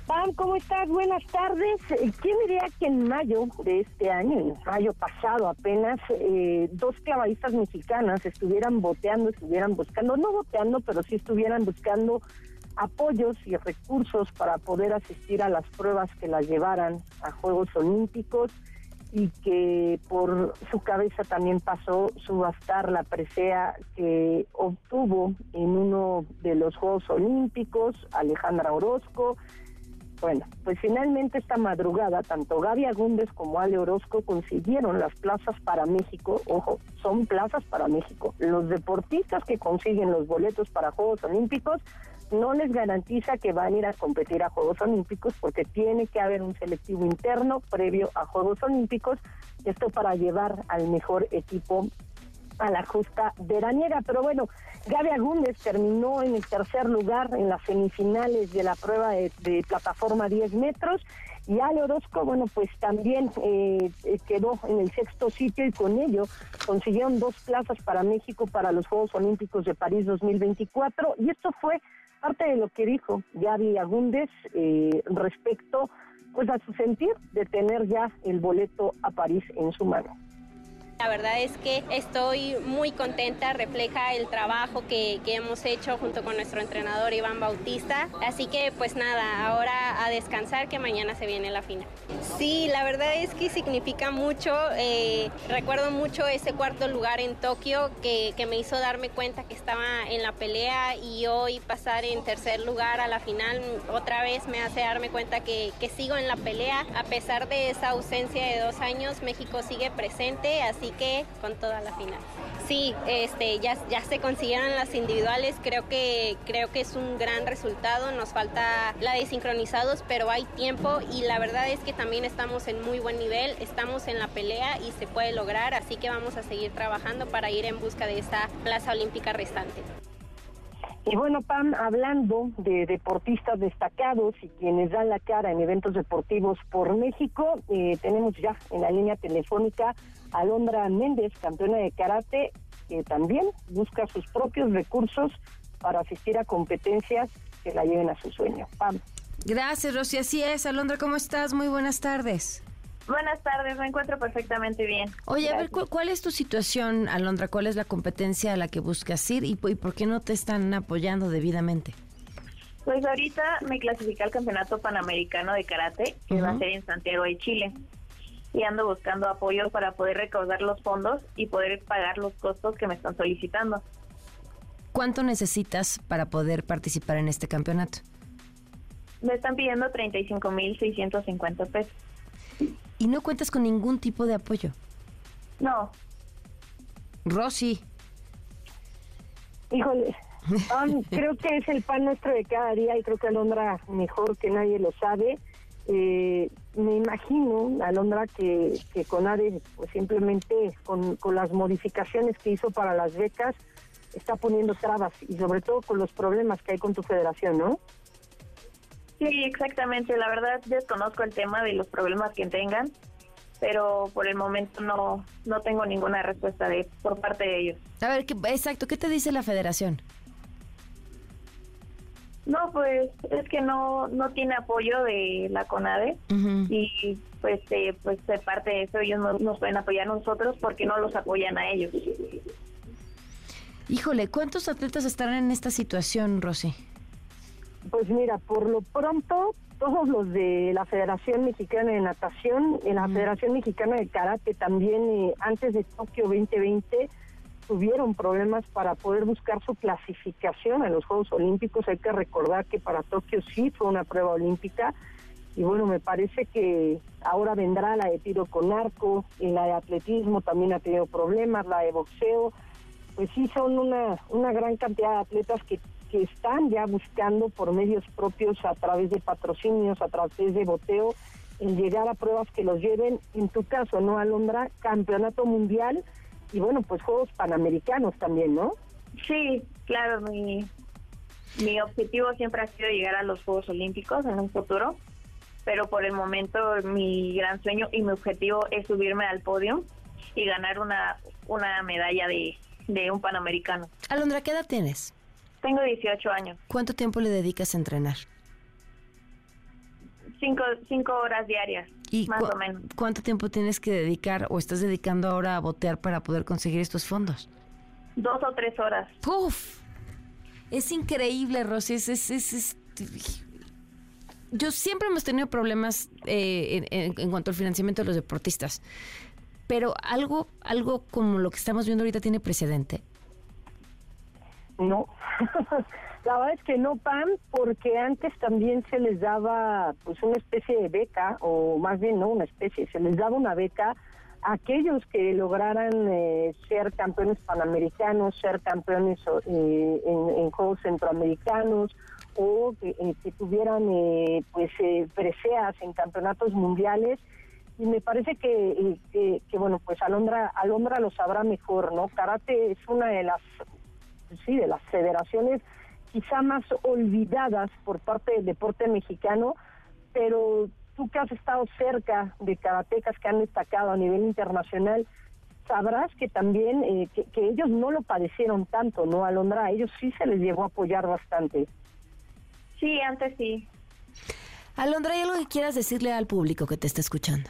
Pam, ¿cómo estás? Buenas tardes. Eh, ¿Quién diría que en mayo de este año, en mayo pasado apenas, eh, dos clavadistas mexicanas estuvieran boteando, estuvieran buscando, no boteando, pero sí estuvieran buscando apoyos y recursos para poder asistir a las pruebas que las llevaran a Juegos Olímpicos y que por su cabeza también pasó subastar la presea que obtuvo en uno de los Juegos Olímpicos, Alejandra Orozco, bueno, pues finalmente esta madrugada tanto Gaby Agúndez como Ale Orozco consiguieron las plazas para México. Ojo, son plazas para México. Los deportistas que consiguen los boletos para Juegos Olímpicos no les garantiza que van a ir a competir a Juegos Olímpicos porque tiene que haber un selectivo interno previo a Juegos Olímpicos. Esto para llevar al mejor equipo a la justa veraniega. Pero bueno, Gaby Agúndez terminó en el tercer lugar en las semifinales de la prueba de, plataforma 10 metros. Y Ale Orozco, bueno, pues también eh, eh, quedó en el sexto sitio y con ello consiguieron dos plazas para México para los Juegos Olímpicos de París 2024. Y esto fue parte de lo que dijo Gaby Agúndez eh, respecto pues a su sentir de tener ya el boleto a París en su mano. La verdad es que estoy muy contenta, refleja el trabajo que, que, hemos hecho junto con nuestro entrenador Iván Bautista. Así que pues nada, ahora a descansar que mañana se viene la final. Sí, la verdad es que significa mucho. Eh, recuerdo mucho ese cuarto lugar en Tokio que, que, me hizo darme cuenta que estaba en la pelea y hoy pasar en tercer lugar a la final otra vez me hace darme cuenta que, que sigo en la pelea. A pesar de esa ausencia de dos años, México sigue presente. Así así que con toda la final. Sí, este, ya, ya se consiguieron las individuales, creo que, creo que es un gran resultado, nos falta la de sincronizados, pero hay tiempo y la verdad es que también estamos en muy buen nivel, estamos en la pelea y se puede lograr, así que vamos a seguir trabajando para ir en busca de esa plaza olímpica restante. Y bueno, Pam, hablando de deportistas destacados y quienes dan la cara en eventos deportivos por México, eh, tenemos ya en la línea telefónica Alondra Méndez, campeona de karate, que también busca sus propios recursos para asistir a competencias que la lleven a su sueño. Pam. Gracias, Rosy. Así es. Alondra, ¿cómo estás? Muy buenas tardes. Buenas tardes, me encuentro perfectamente bien. Oye, a ver, ¿cuál, es tu situación, Alondra? ¿Cuál es la competencia a la que buscas ir y, por qué no te están apoyando debidamente? Pues ahorita me clasifica al Campeonato Panamericano de Karate, que va a ser en Santiago de Chile. Y ando buscando apoyo para poder recaudar los fondos y poder pagar los costos que me están solicitando. ¿Cuánto necesitas para poder participar en este campeonato? Me están pidiendo 35.650 pesos y no cuentas con ningún tipo de apoyo. No. Rosy. Híjole, creo que es el pan nuestro de cada día y creo que Alondra mejor que nadie lo sabe. Eh, me imagino, Alondra, que, que con ADE, pues simplemente con, con las modificaciones que hizo para las becas, está poniendo trabas y sobre todo con los problemas que hay con tu federación, ¿no? Sí, exactamente. La verdad desconozco el tema de los problemas que tengan, pero por el momento no no tengo ninguna respuesta de por parte de ellos. A ver, ¿qué, exacto, ¿qué te dice la federación? No, pues es que no no tiene apoyo de la CONADE y pues eh, pues de parte de eso ellos no nos pueden apoyar a nosotros porque no los apoyan a ellos. Híjole, ¿cuántos atletas estarán en esta situación, Rosy? Pues mira, por lo pronto, todos los de la Federación Mexicana de Natación, en la Federación Mexicana de Karate también, eh, antes de Tokio 2020, tuvieron problemas para poder buscar su clasificación a los Juegos Olímpicos. Hay que recordar que para Tokio sí fue una prueba olímpica. Y bueno, me parece que ahora vendrá la de tiro con arco, y la de atletismo también ha tenido problemas, la de boxeo. Pues sí, son una, una gran cantidad de atletas que que están ya buscando por medios propios a través de patrocinios, a través de boteo, en llegar a pruebas que los lleven, en tu caso, ¿no, Alondra? Campeonato mundial y bueno, pues Juegos Panamericanos también, ¿no? Sí, claro, mi, mi objetivo siempre ha sido llegar a los Juegos Olímpicos en un futuro, pero por el momento mi gran sueño y mi objetivo es subirme al podio y ganar una, una medalla de, de un Panamericano. Alondra, ¿qué edad tienes? Tengo 18 años. ¿Cuánto tiempo le dedicas a entrenar? Cinco, cinco horas diarias, ¿Y más o menos. ¿Cuánto tiempo tienes que dedicar o estás dedicando ahora a botear para poder conseguir estos fondos? Dos o tres horas. ¡Puf! Es increíble, Rosy. Es, es, Yo siempre hemos tenido problemas eh, en, cuanto al financiamiento de los deportistas. Pero algo, algo como lo que estamos viendo ahorita tiene precedente. No, [laughs] la verdad es que no, Pam, porque antes también se les daba pues una especie de beca, o más bien no una especie, se les daba una beca a aquellos que lograran eh, ser campeones panamericanos, ser campeones eh, en, Juegos Centroamericanos, o que, eh, tuvieran pues preseas en campeonatos mundiales. Y me parece que, que, que, bueno pues Alondra Alondra lo sabrá mejor no karate es una de las sí, de las federaciones quizá más olvidadas por parte del deporte mexicano, pero tú que has estado cerca de karatecas que han destacado a nivel internacional, sabrás que también eh, que, ellos no lo padecieron tanto, ¿no, Alondra? A ellos sí se les llegó a apoyar bastante. Sí, antes sí. Alondra, ¿hay algo que quieras decirle al público que te está escuchando?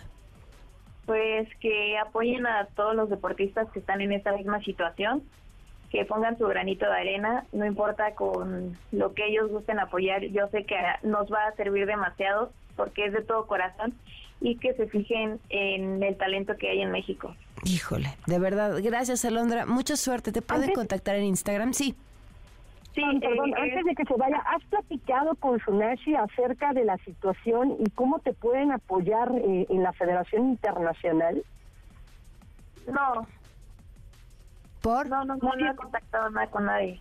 Pues que apoyen a todos los deportistas que están en esta misma situación, que pongan su granito de arena, no importa con lo que ellos gusten apoyar, yo sé que nos va a servir demasiado porque es de todo corazón y que se fijen en el talento que hay en México. Híjole, de verdad, gracias Alondra, mucha suerte, ¿te pueden contactar en Instagram? Sí. Sí, perdón, eh, antes de que se vaya, ¿has platicado con Sunashi acerca de la situación y cómo te pueden apoyar eh, en la Federación Internacional? No, no, no, no, no he contactado nada con nadie.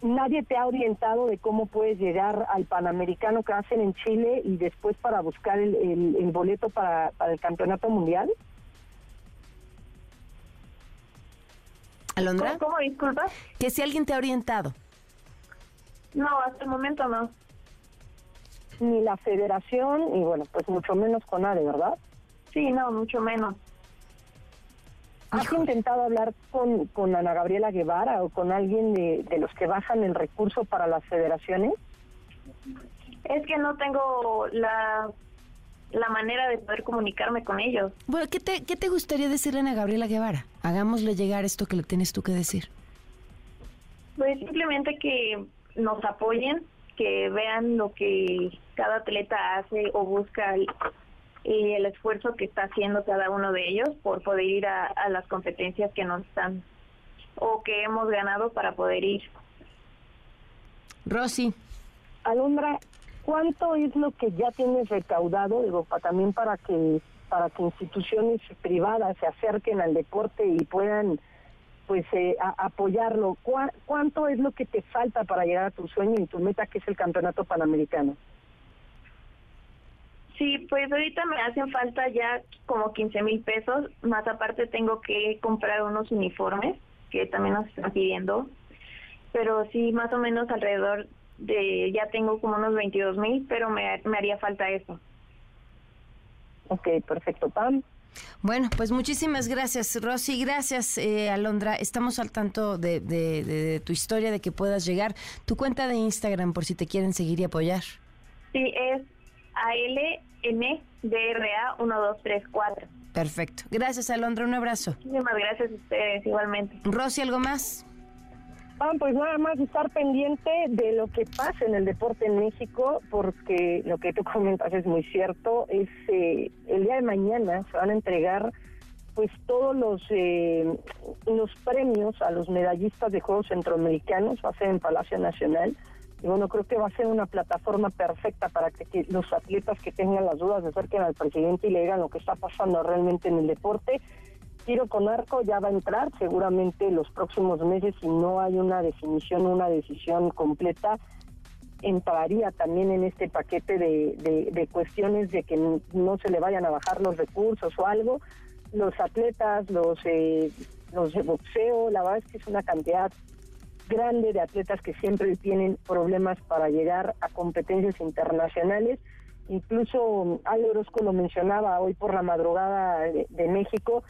¿Nadie te ha orientado de cómo puedes llegar al Panamericano que hacen en Chile y después para buscar el, el, boleto para, para el Campeonato Mundial? ¿Alondra? ¿Cómo, disculpa? Que si alguien te ha orientado. No, hasta el momento no. Ni la federación, y bueno, pues mucho menos con ADE, ¿verdad? Sí, no, mucho menos. ¿Has intentado hablar con, con Ana Gabriela Guevara o con alguien de, de los que bajan el recurso para las federaciones? Es que no tengo la, la manera de poder comunicarme con ellos. Bueno, ¿qué te, ¿qué te gustaría decirle a Ana Gabriela Guevara? Hagámosle llegar esto que le tienes tú que decir. Pues simplemente que nos apoyen, que vean lo que cada atleta hace o busca y el esfuerzo que está haciendo cada uno de ellos por poder ir a, a las competencias que nos están o que hemos ganado para poder ir. Rosy. Alondra, ¿cuánto es lo que ya tienes recaudado, digo, pa- también para que para que instituciones privadas se acerquen al deporte y puedan pues eh, a- apoyarlo? ¿Cuá- ¿Cuánto es lo que te falta para llegar a tu sueño y tu meta que es el campeonato panamericano? Sí, pues ahorita me hacen falta ya como 15 mil pesos, más aparte tengo que comprar unos uniformes que también nos están pidiendo, pero sí, más o menos alrededor de, ya tengo como unos 22 mil, pero me, me haría falta eso. Ok, perfecto, Pam. Bueno, pues muchísimas gracias, Rosy. Gracias, eh, Alondra. Estamos al tanto de, de- de- de tu historia, de que puedas llegar. Tu cuenta de Instagram, por si te quieren seguir y apoyar. Sí, es ALNDRA1234. Perfecto. Gracias, Alondra. Un abrazo. Muchísimas gracias a ustedes igualmente. Rosy, ¿algo más? Ah, pues nada más estar pendiente de lo que pasa en el deporte en México, porque lo que tú comentas es muy cierto. Es eh, el día de mañana se van a entregar pues todos los eh, los premios a los medallistas de Juegos Centroamericanos, va a ser en Palacio Nacional. Y bueno, creo que va a ser una plataforma perfecta para que, los atletas que tengan las dudas se acerquen al presidente y le digan lo que está pasando realmente en el deporte. Tiro con arco ya va a entrar seguramente los próximos meses si no hay una definición, una decisión completa, entraría también en este paquete de, de- de cuestiones de que no se le vayan a bajar los recursos o algo. Los atletas, los, eh, los de boxeo, la verdad es que es una cantidad grande de atletas que siempre tienen problemas para llegar a competencias internacionales. Incluso Ale Orozco lo mencionaba hoy por la madrugada de, México,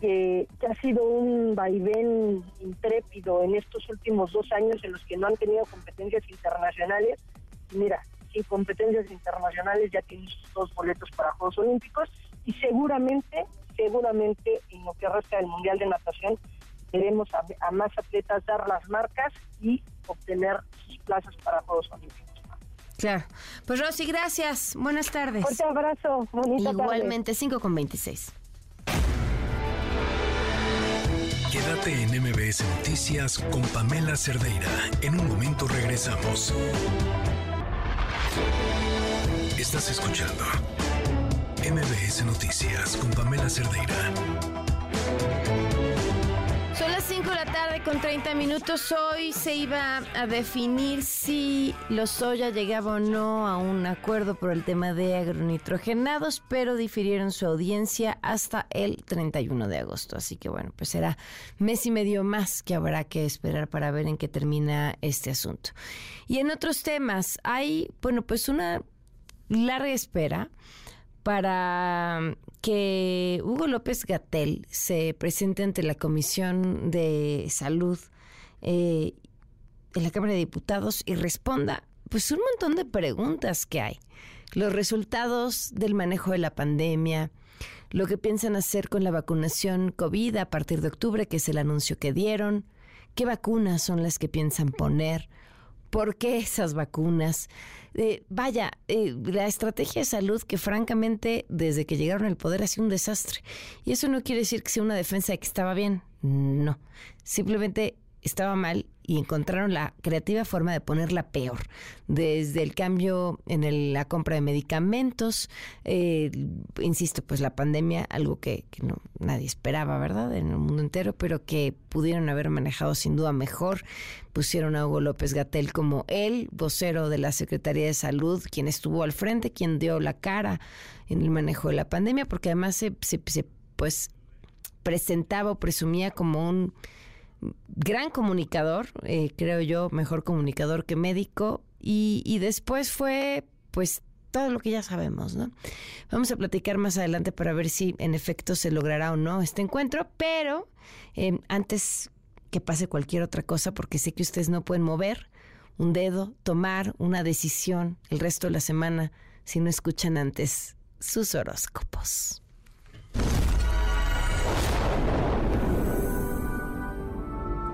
que, ha sido un vaivén intrépido en estos últimos dos años en los que no han tenido competencias internacionales. Mira, sin competencias internacionales ya tienen sus dos boletos para Juegos Olímpicos y seguramente, seguramente en lo que resta del Mundial de Natación veremos a, a más atletas dar las marcas y obtener sus plazas para Juegos Olímpicos. Claro. Pues Rosy, gracias. Buenas tardes. Fuerte abrazo. Bonita tarde. Igualmente, 5 con 26. Quédate en MBS Noticias con Pamela Cerdeira. En un momento regresamos. Estás escuchando MBS Noticias con Pamela Cerdeira. Son las 5 de la tarde con 30 minutos. Hoy se iba a definir si Lozoya llegaba o no a un acuerdo por el tema de agronitrogenados, pero difirieron su audiencia hasta el 31 de agosto. Así que bueno, pues será mes y medio más que habrá que esperar para ver en qué termina este asunto. Y en otros temas, hay, bueno, pues una larga espera para que Hugo López Gatel se presente ante la Comisión de Salud eh, en la Cámara de Diputados y responda pues un montón de preguntas que hay. Los resultados del manejo de la pandemia, lo que piensan hacer con la vacunación COVID a partir de octubre, que es el anuncio que dieron, qué vacunas son las que piensan poner, por qué esas vacunas. Eh, vaya, eh, la estrategia de salud que francamente desde que llegaron al poder ha sido un desastre. Y eso no quiere decir que sea una defensa de que estaba bien. No, simplemente estaba mal y encontraron la creativa forma de ponerla peor. Desde el cambio en la compra de medicamentos, eh, insisto, pues la pandemia, algo que, nadie esperaba, ¿verdad? En el mundo entero, pero que pudieron haber manejado sin duda mejor. Pusieron a Hugo López Gatel como el vocero de la Secretaría de Salud, quien estuvo al frente, quien dio la cara en el manejo de la pandemia, porque además se, se- se, pues presentaba o presumía como un gran comunicador, eh, creo yo, mejor comunicador que médico, y, después fue, pues, todo lo que ya sabemos, ¿no? Vamos a platicar más adelante para ver si en efecto se logrará o no este encuentro, pero eh, antes que pase cualquier otra cosa, porque sé que ustedes no pueden mover un dedo, tomar una decisión el resto de la semana si no escuchan antes sus horóscopos.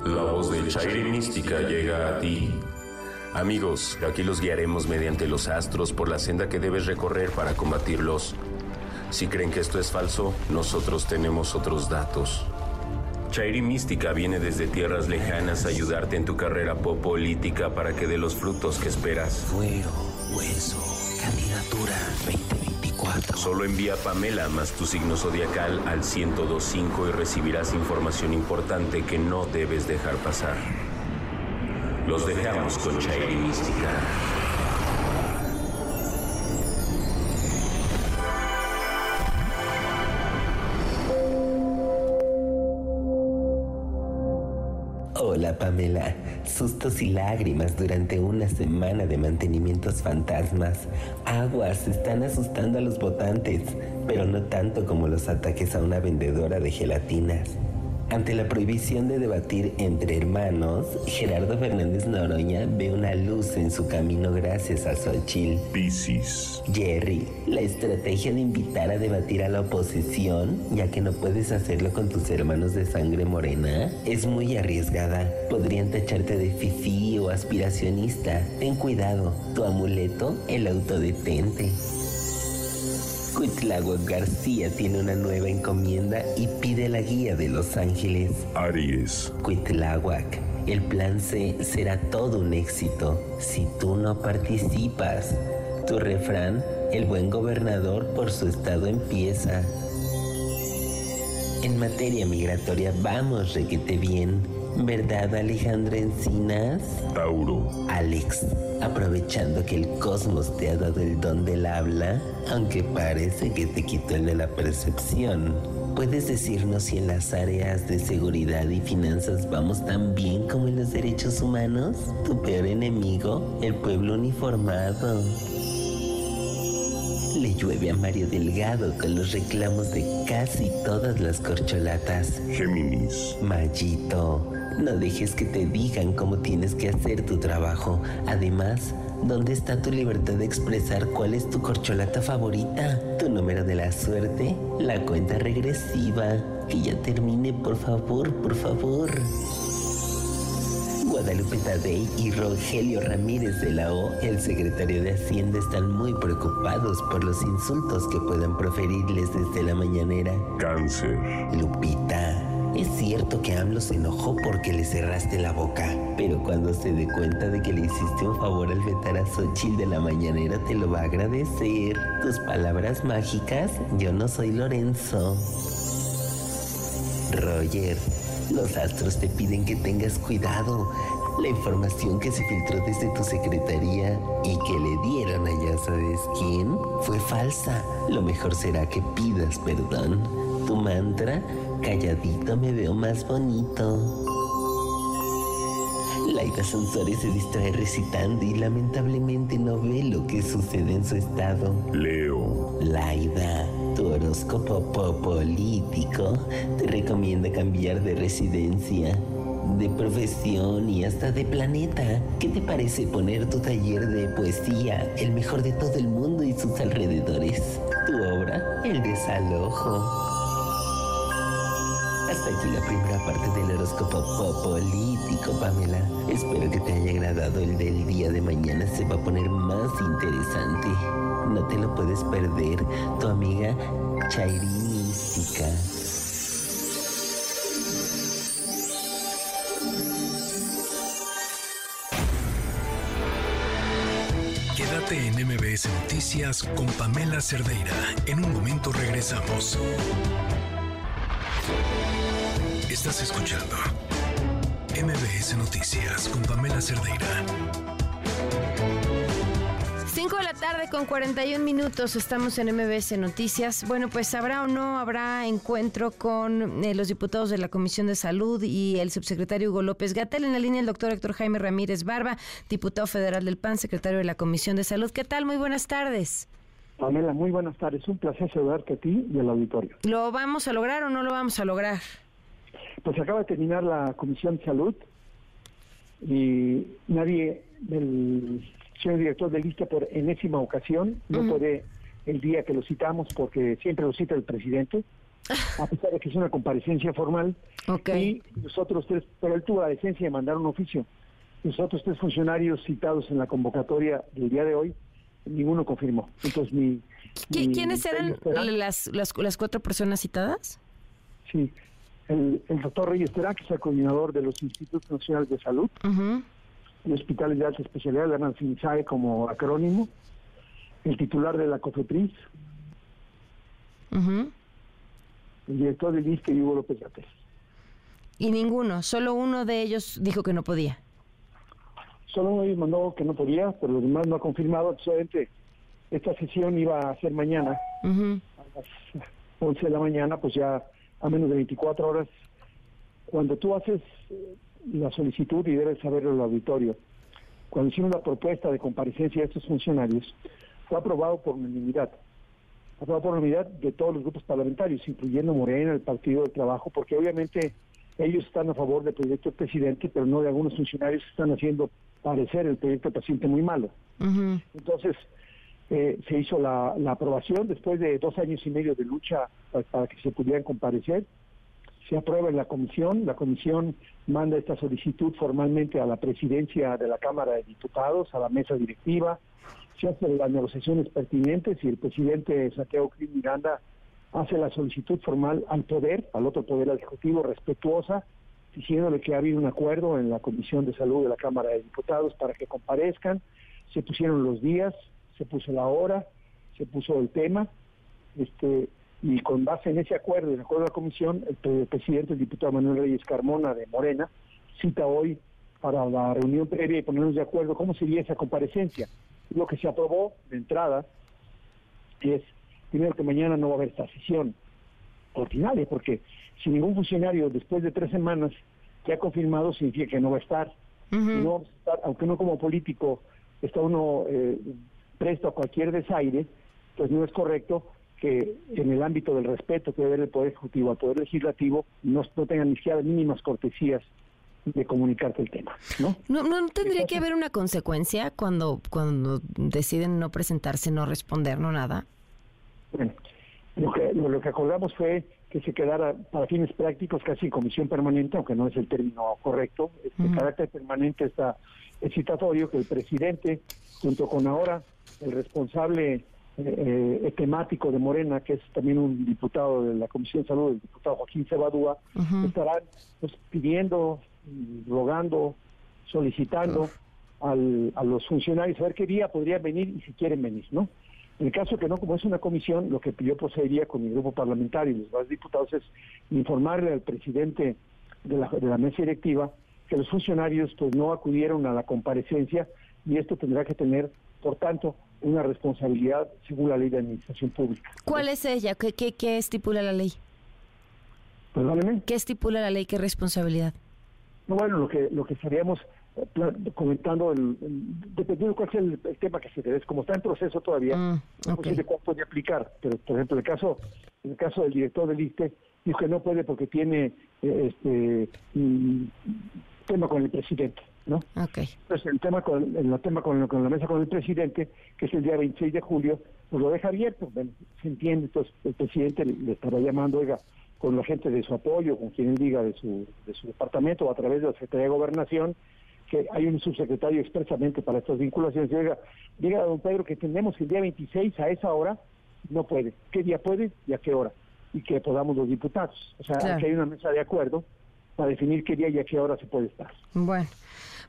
La voz de Chairi Mística llega a ti. Amigos, aquí los guiaremos mediante los astros por la senda que debes recorrer para combatirlos. Si creen que esto es falso, nosotros tenemos otros datos. Chairi Mística viene desde tierras lejanas a ayudarte en tu carrera política para que dé los frutos que esperas. Fuero, hueso, candidatura 2024. Solo envía Pamela más tu signo zodiacal al 1025 y recibirás información importante que no debes dejar pasar. Los dejamos con Chairi Mística. Hola Pamela, sustos y lágrimas durante una semana de mantenimientos fantasmas. Aguas están asustando a los votantes, pero no tanto como los ataques a una vendedora de gelatinas. Ante la prohibición de debatir entre hermanos, Gerardo Fernández Noroña ve una luz en su camino gracias a Xochitl. Piscis. Jerry, la estrategia de invitar a debatir a la oposición, ya que no puedes hacerlo con tus hermanos de sangre morena, es muy arriesgada. Podrían tacharte de fifí o aspiracionista. Ten cuidado, tu amuleto, el autodetente. Cuitláhuac García tiene una nueva encomienda y pide la guía de los ángeles. Aries. Cuitláhuac, el plan C será todo un éxito si tú no participas. Tu refrán, el buen gobernador por su estado empieza. En materia migratoria vamos requete bien. ¿Verdad, Alejandra Encinas? Tauro. Alex, aprovechando que el cosmos te ha dado el don del habla, aunque parece que te quitó el de la percepción, ¿puedes decirnos si en las áreas de seguridad y finanzas vamos tan bien como en los derechos humanos? Tu peor enemigo, el pueblo uniformado. Le llueve a Mario Delgado con los reclamos de casi todas las corcholatas. Géminis. Mallito, no dejes que te digan cómo tienes que hacer tu trabajo. Además, ¿dónde está tu libertad de expresar cuál es tu corcholata favorita? ¿Tu número de la suerte? ¿La cuenta regresiva? Que ya termine, por favor, por favor. Guadalupe Tadei y Rogelio Ramírez de la O, el secretario de Hacienda, están muy preocupados por los insultos que puedan proferirles desde la mañanera. Cáncer. Lupita, es cierto que AMLO se enojó porque le cerraste la boca, pero cuando se dé cuenta de que le hiciste un favor al vetar a Xochitl de la mañanera, te lo va a agradecer. Tus palabras mágicas, yo no soy Lorenzo. Roger, los astros te piden que tengas cuidado. La información que se filtró desde tu secretaría y que le dieron a ya sabes quién fue falsa. Lo mejor será que pidas perdón. Tu mantra, calladito me veo más bonito. Laida Sansores se distrae recitando y lamentablemente no ve lo que sucede en su estado. Leo. Laida, tu horóscopo po- político te recomienda cambiar de residencia, de profesión y hasta de planeta. ¿Qué te parece poner tu taller de poesía, el mejor de todo el mundo y sus alrededores? Tu obra, El desalojo. Hasta aquí la primera parte del horóscopo po- político, Pamela. Espero que te haya agradado el del día de mañana. Se va a poner más interesante. No te lo puedes perder. Tu amiga Chairi Mística. Quédate en MBS Noticias con Pamela Cerdeira. En un momento regresamos. Estás escuchando MBS Noticias con Pamela Cerdeira. 5 de la tarde con 41 minutos, estamos en MBS Noticias. Bueno, pues habrá o no habrá encuentro con eh, los diputados de la Comisión de Salud y el subsecretario Hugo López Gatel. En la línea el doctor Héctor Jaime Ramírez Barba, diputado federal del PAN, secretario de la Comisión de Salud. ¿Qué tal? Muy buenas tardes. Pamela, muy buenas tardes. Un placer saludarte a ti y al auditorio. ¿Lo vamos a lograr o no lo vamos a lograr? Pues acaba de terminar la Comisión de Salud y nadie del señor director de lista por enésima ocasión, no puede el día que lo citamos porque siempre lo cita el presidente, a pesar de que es una comparecencia formal. Y nosotros tres, pero él tuvo la decencia de mandar un oficio. Nosotros tres funcionarios citados en la convocatoria del día de hoy, ninguno confirmó. Entonces, mi, ¿Quiénes eran las, las, cuatro personas citadas? Sí, el, doctor Reyes Terán, que es el coordinador de los Institutos Nacionales de Salud, de hospitales de alta especialidad, la FINSAE como acrónimo, el titular de la COFEPRIS, el director del ISTE, Hugo López Gates. Y ninguno, solo uno de ellos dijo que no podía. Solo uno de ellos mandó que no podía, pero los demás no ha confirmado. Solamente esta sesión iba a ser mañana, a las 11 de la mañana, pues ya a menos de 24 horas. Cuando tú haces la solicitud y debe saberlo el auditorio. Cuando hicimos la propuesta de comparecencia de estos funcionarios, fue aprobado por unanimidad. Aprobado por unanimidad de todos los grupos parlamentarios, incluyendo Morena, el Partido del Trabajo, porque obviamente ellos están a favor del proyecto del presidente, pero no de algunos funcionarios que están haciendo parecer el proyecto del presidente muy malo. Entonces, eh, se hizo la, aprobación después de dos años y medio de lucha para que se pudieran comparecer. Se aprueba en la comisión, la comisión manda esta solicitud formalmente a la presidencia de la Cámara de Diputados, a la mesa directiva, se hacen las negociaciones pertinentes y el presidente Santiago Cris Miranda hace la solicitud formal al poder, al otro poder ejecutivo respetuosa, diciéndole que ha habido un acuerdo en la Comisión de Salud de la Cámara de Diputados para que comparezcan, se pusieron los días, se puso la hora, se puso el tema, este y con base en ese acuerdo, en acuerdo de la comisión, el, presidente, el diputado Manuel Reyes Carmona de Morena, cita hoy para la reunión previa y ponernos de acuerdo cómo sería esa comparecencia. Lo que se aprobó de entrada es, primero que mañana no va a haber esta sesión ordinaria, porque si ningún funcionario después de tres semanas que ha confirmado significa que no va a estar. no aunque no como político está uno eh, presto a cualquier desaire, pues no es correcto que en el ámbito del respeto que debe haber el Poder Ejecutivo al Poder Legislativo no, no tengan ni siquiera mínimas cortesías de comunicarte el tema, ¿no? ¿No, no tendría que haber una consecuencia cuando, cuando deciden no presentarse, no responder, no nada? Bueno, lo que, lo, que acordamos fue que se quedara para fines prácticos casi en comisión permanente, aunque no es el término correcto, este carácter permanente está excitatorio que el presidente, junto con ahora el responsable eh, temático de Morena, que es también un diputado de la Comisión de Salud, el diputado Joaquín Cebadúa, estarán pues, pidiendo, rogando, solicitando al, a los funcionarios a ver qué día podrían venir y si quieren venir, ¿no? En el caso que no, como es una comisión, lo que yo procedería con mi grupo parlamentario y los demás diputados es informarle al presidente de la, de la mesa directiva que los funcionarios pues no acudieron a la comparecencia y esto tendrá que tener, por tanto, una responsabilidad según la ley de administración pública. ¿Cuál es ella? ¿Qué, qué, estipula la ley? Perdóneme. ¿Qué estipula la ley? ¿Qué responsabilidad? bueno, lo que lo que estaríamos eh, comentando, el, dependiendo de cuál sea el, tema que se dé, como está en proceso todavía, mm, no sé de cuál puede aplicar, pero por ejemplo, el caso, el caso del director del ISTE, dijo que no puede porque tiene eh, este tema con el presidente. ¿no? Okay. Entonces el tema con el tema con, con, la mesa con el presidente, que es el día 26 de julio, pues lo deja abierto, se entiende, entonces el presidente le, estará llamando, oiga, con la gente de su apoyo, con quien diga de su, de su departamento o a través de la Secretaría de Gobernación, que hay un subsecretario expresamente para estas vinculaciones, oiga, diga a don Pedro que tenemos el día 26 a esa hora, no puede, ¿qué día puede y a qué hora? Y que podamos los diputados. O sea, aquí hay una mesa de acuerdo para definir qué día y a qué hora se puede estar. Bueno.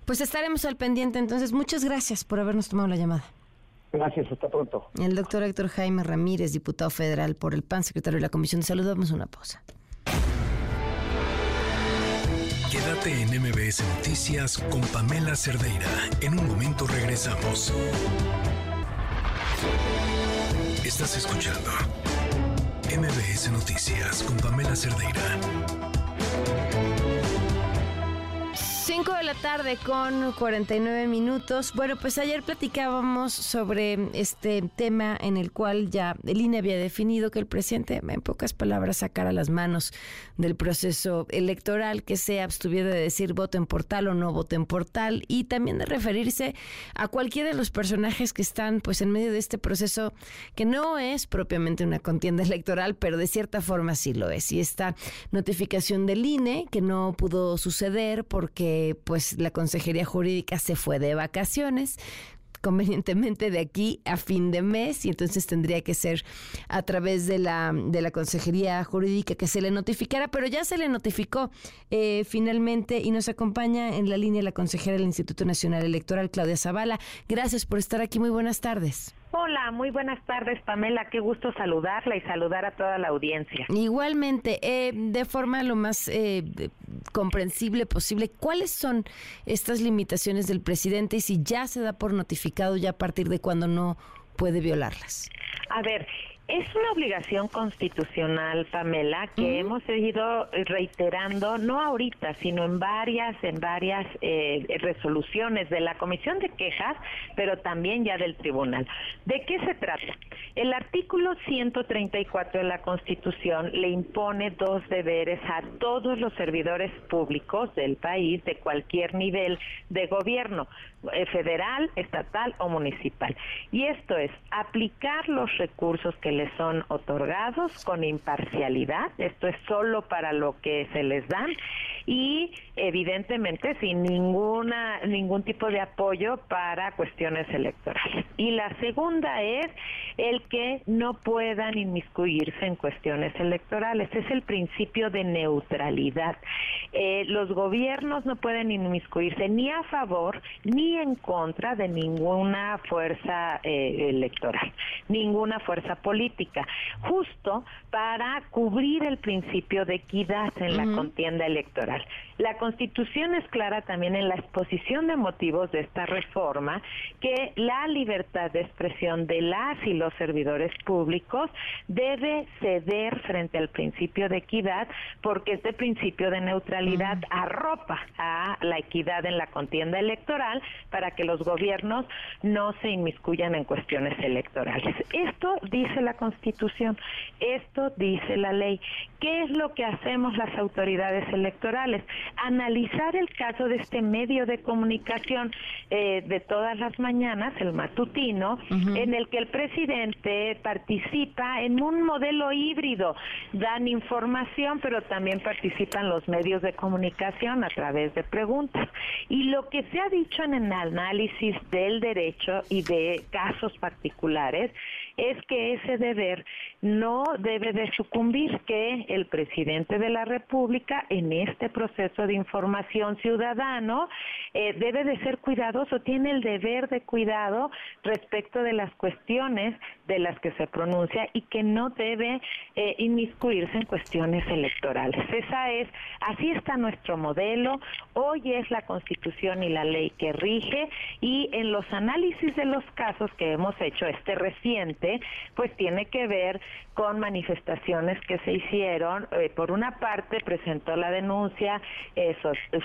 Pues estaremos al pendiente. Entonces, muchas gracias por habernos tomado la llamada. Gracias, hasta pronto. El doctor Héctor Jaime Ramírez, diputado federal por el PAN, secretario de la Comisión de Salud. Damos una pausa. Quédate en MBS Noticias con Pamela Cerdeira. En un momento regresamos. Estás escuchando MBS Noticias con Pamela Cerdeira. 5 de la tarde con 49 minutos. Bueno, pues ayer platicábamos sobre este tema en el cual ya el INE había definido que el presidente, en pocas palabras, sacara las manos del proceso electoral, que se abstuviera de decir voten por tal o no voten por tal, y también de referirse a cualquiera de los personajes que están pues en medio de este proceso que no es propiamente una contienda electoral, pero de cierta forma sí lo es. Y esta notificación del INE, que no pudo suceder porque pues la Consejería Jurídica se fue de vacaciones convenientemente de aquí a fin de mes y entonces tendría que ser a través de la, de la Consejería Jurídica que se le notificara, pero ya se le notificó eh, finalmente y nos acompaña en la línea la consejera del Instituto Nacional Electoral, Claudia Zavala. Gracias por estar aquí, muy buenas tardes. Hola, muy buenas tardes, Pamela. Qué gusto saludarla y saludar a toda la audiencia. Igualmente, eh, de forma lo más eh, comprensible posible, ¿cuáles son estas limitaciones del presidente y si ya se da por notificado ya a partir de cuando no puede violarlas? A ver, es una obligación constitucional, Pamela, que hemos seguido reiterando, no ahorita, sino en varias, en varias eh, resoluciones de la Comisión de Quejas, pero también ya del Tribunal. ¿De qué se trata? El artículo 134 de la Constitución le impone dos deberes a todos los servidores públicos del país de cualquier nivel de gobierno, federal, estatal o municipal. Y esto es aplicar los recursos que les son otorgados con imparcialidad, esto es solo para lo que se les dan y evidentemente sin ninguna ningún tipo de apoyo para cuestiones electorales. Y la segunda es el que no puedan inmiscuirse en cuestiones electorales, es el principio de neutralidad. Eh, los gobiernos no pueden inmiscuirse ni a favor ni en contra de ninguna fuerza eh, electoral, ninguna fuerza política, justo para cubrir el principio de equidad en la contienda electoral. La Constitución es clara también en la exposición de motivos de esta reforma que la libertad de expresión de las y los servidores públicos debe ceder frente al principio de equidad porque este principio de neutralidad arropa a la equidad en la contienda electoral para que los gobiernos no se inmiscuyan en cuestiones electorales. Esto dice la Constitución, esto dice la ley. ¿Qué es lo que hacemos las autoridades electorales? Analizar el caso de este medio de comunicación eh, de todas las mañanas, el matutino, en el que el presidente participa en un modelo híbrido. Dan información, pero también participan los medios de comunicación a través de preguntas. Y lo que se ha dicho en análisis del derecho y de casos particulares es que ese deber no debe de sucumbir, que el presidente de la República en este proceso de información ciudadano eh, debe de ser cuidadoso, tiene el deber de cuidado respecto de las cuestiones de las que se pronuncia y que no debe eh, inmiscuirse en cuestiones electorales. Esa es, así está nuestro modelo, hoy es la Constitución y la ley que rige y en los análisis de los casos que hemos hecho, este reciente, pues tiene que ver con manifestaciones que se hicieron. Eh, por una parte presentó la denuncia eh,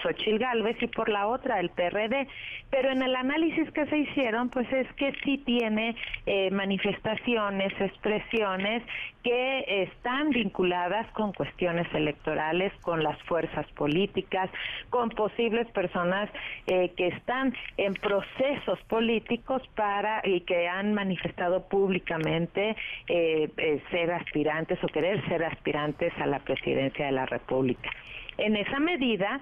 Xochil Gálvez y por la otra el PRD. Pero en el análisis que se hicieron, pues es que sí tiene eh, manifestaciones, expresiones que están vinculadas con cuestiones electorales, con las fuerzas políticas, con posibles personas eh, que están en procesos políticos para y que han manifestado públicamente eh, eh, ser aspirantes o querer ser aspirantes a la presidencia de la República. En esa medida,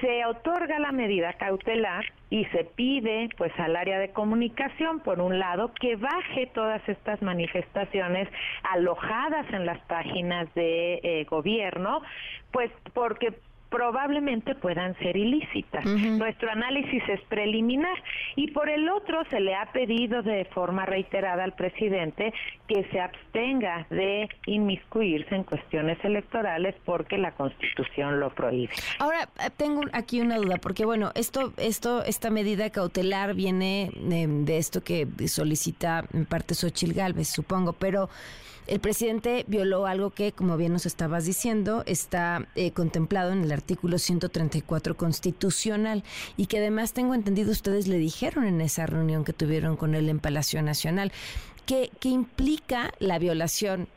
se otorga la medida cautelar y se pide pues al área de comunicación por un lado que baje todas estas manifestaciones alojadas en las páginas de eh, gobierno pues porque probablemente puedan ser ilícitas. Nuestro análisis es preliminar y por el otro se le ha pedido de forma reiterada al presidente que se abstenga de inmiscuirse en cuestiones electorales porque la Constitución lo prohíbe. Ahora eh, tengo aquí una duda porque bueno, esto esto esta medida cautelar viene de, de esto que solicita en parte Xochil Gálvez, supongo, pero el presidente violó algo que, como bien nos estabas diciendo, está eh, contemplado en el artículo 134 constitucional y que además tengo entendido ustedes le dijeron en esa reunión que tuvieron con él en Palacio Nacional que, que implica la violación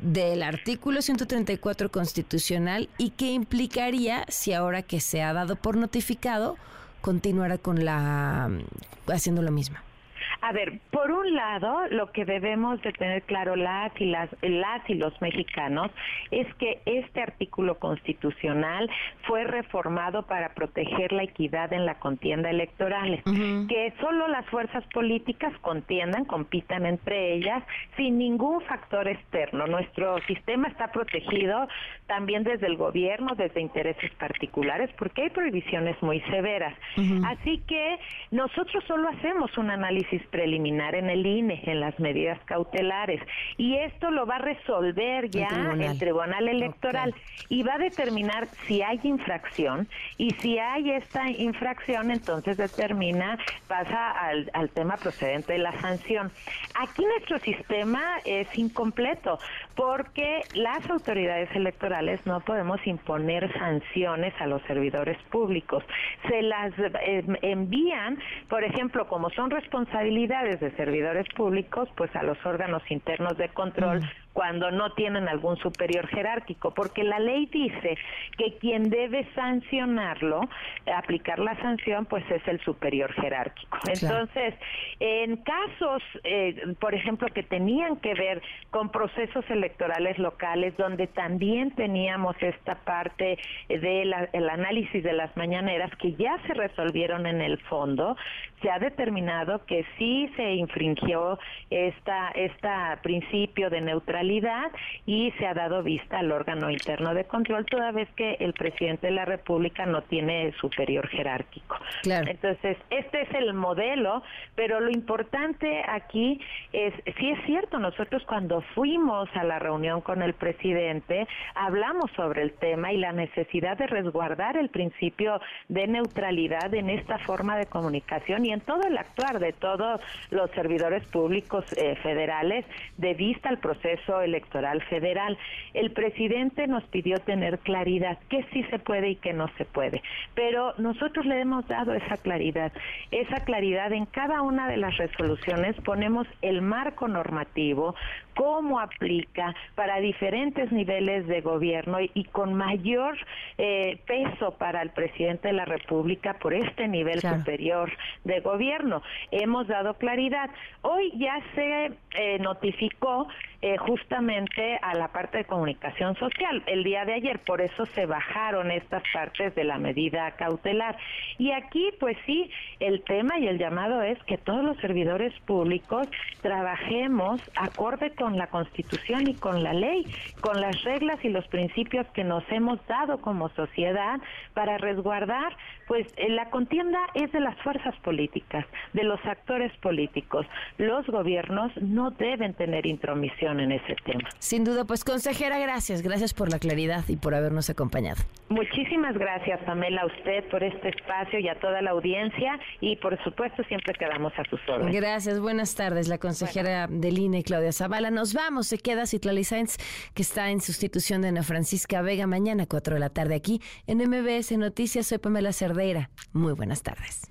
del artículo 134 constitucional y que implicaría, si ahora que se ha dado por notificado, continuara con la haciendo lo mismo. A ver, por un lado, lo que debemos de tener claro las y, las, las y los mexicanos es que este artículo constitucional fue reformado para proteger la equidad en la contienda electoral, que solo las fuerzas políticas contiendan, compitan entre ellas sin ningún factor externo. Nuestro sistema está protegido también desde el gobierno, desde intereses particulares, porque hay prohibiciones muy severas. Así que nosotros solo hacemos un análisis preliminar en el INE, en las medidas cautelares. Y esto lo va a resolver ya el Tribunal, Electoral. Y va a determinar si hay infracción. Y si hay esta infracción, entonces determina, pasa al, al tema procedente de la sanción. Aquí nuestro sistema es incompleto porque las autoridades electorales no podemos imponer sanciones a los servidores públicos. Se las eh, envían, por ejemplo, como son responsabilidades de servidores públicos, pues a los órganos internos de control cuando no tienen algún superior jerárquico, porque la ley dice que quien debe sancionarlo, aplicar la sanción, pues es el superior jerárquico. Entonces, en casos, eh, por ejemplo, que tenían que ver con procesos electorales locales, donde también teníamos esta parte del análisis de las mañaneras, que ya se resolvieron en el fondo, se ha determinado que sí se infringió esta, esta principio de neutralidad y se ha dado vista al órgano interno de control, toda vez que el presidente de la República no tiene superior jerárquico. Entonces, este es el modelo, pero lo importante aquí es, sí es cierto, nosotros cuando fuimos a la reunión con el presidente, hablamos sobre el tema y la necesidad de resguardar el principio de neutralidad en esta forma de comunicación y en todo el actuar de todos los servidores públicos eh, federales de vista al proceso electoral federal. El presidente nos pidió tener claridad, qué sí se puede y qué no se puede, pero nosotros le hemos dado esa claridad. Esa claridad en cada una de las resoluciones ponemos el marco normativo, cómo aplica para diferentes niveles de gobierno y, con mayor eh, peso para el presidente de la República por este nivel superior de gobierno. Hemos dado claridad. Hoy ya se eh, notificó eh, justamente a la parte de comunicación social el día de ayer, por eso se bajaron estas partes de la medida cautelar. Y aquí, pues sí, el tema y el llamado es que todos los servidores públicos trabajemos acorde con la Constitución y con la ley, con las reglas y los principios que nos hemos dado como sociedad para resguardar, pues eh, la contienda es de las fuerzas políticas, de los actores políticos. Los gobiernos no deben tener intromisión en ese tema. Sin duda, pues consejera, gracias, gracias por la claridad y por habernos acompañado. Muchísimas gracias, Pamela, a usted por este espacio y a toda la audiencia y por supuesto siempre quedamos a sus órdenes. Gracias, buenas tardes, la consejera del INE, Claudia Zavala. Nos vamos, se queda Citlali Sáenz, que está en sustitución de Ana Francisca Vega, mañana 4 de la tarde aquí en MBS Noticias. Soy Pamela Cerdeira. Muy buenas tardes.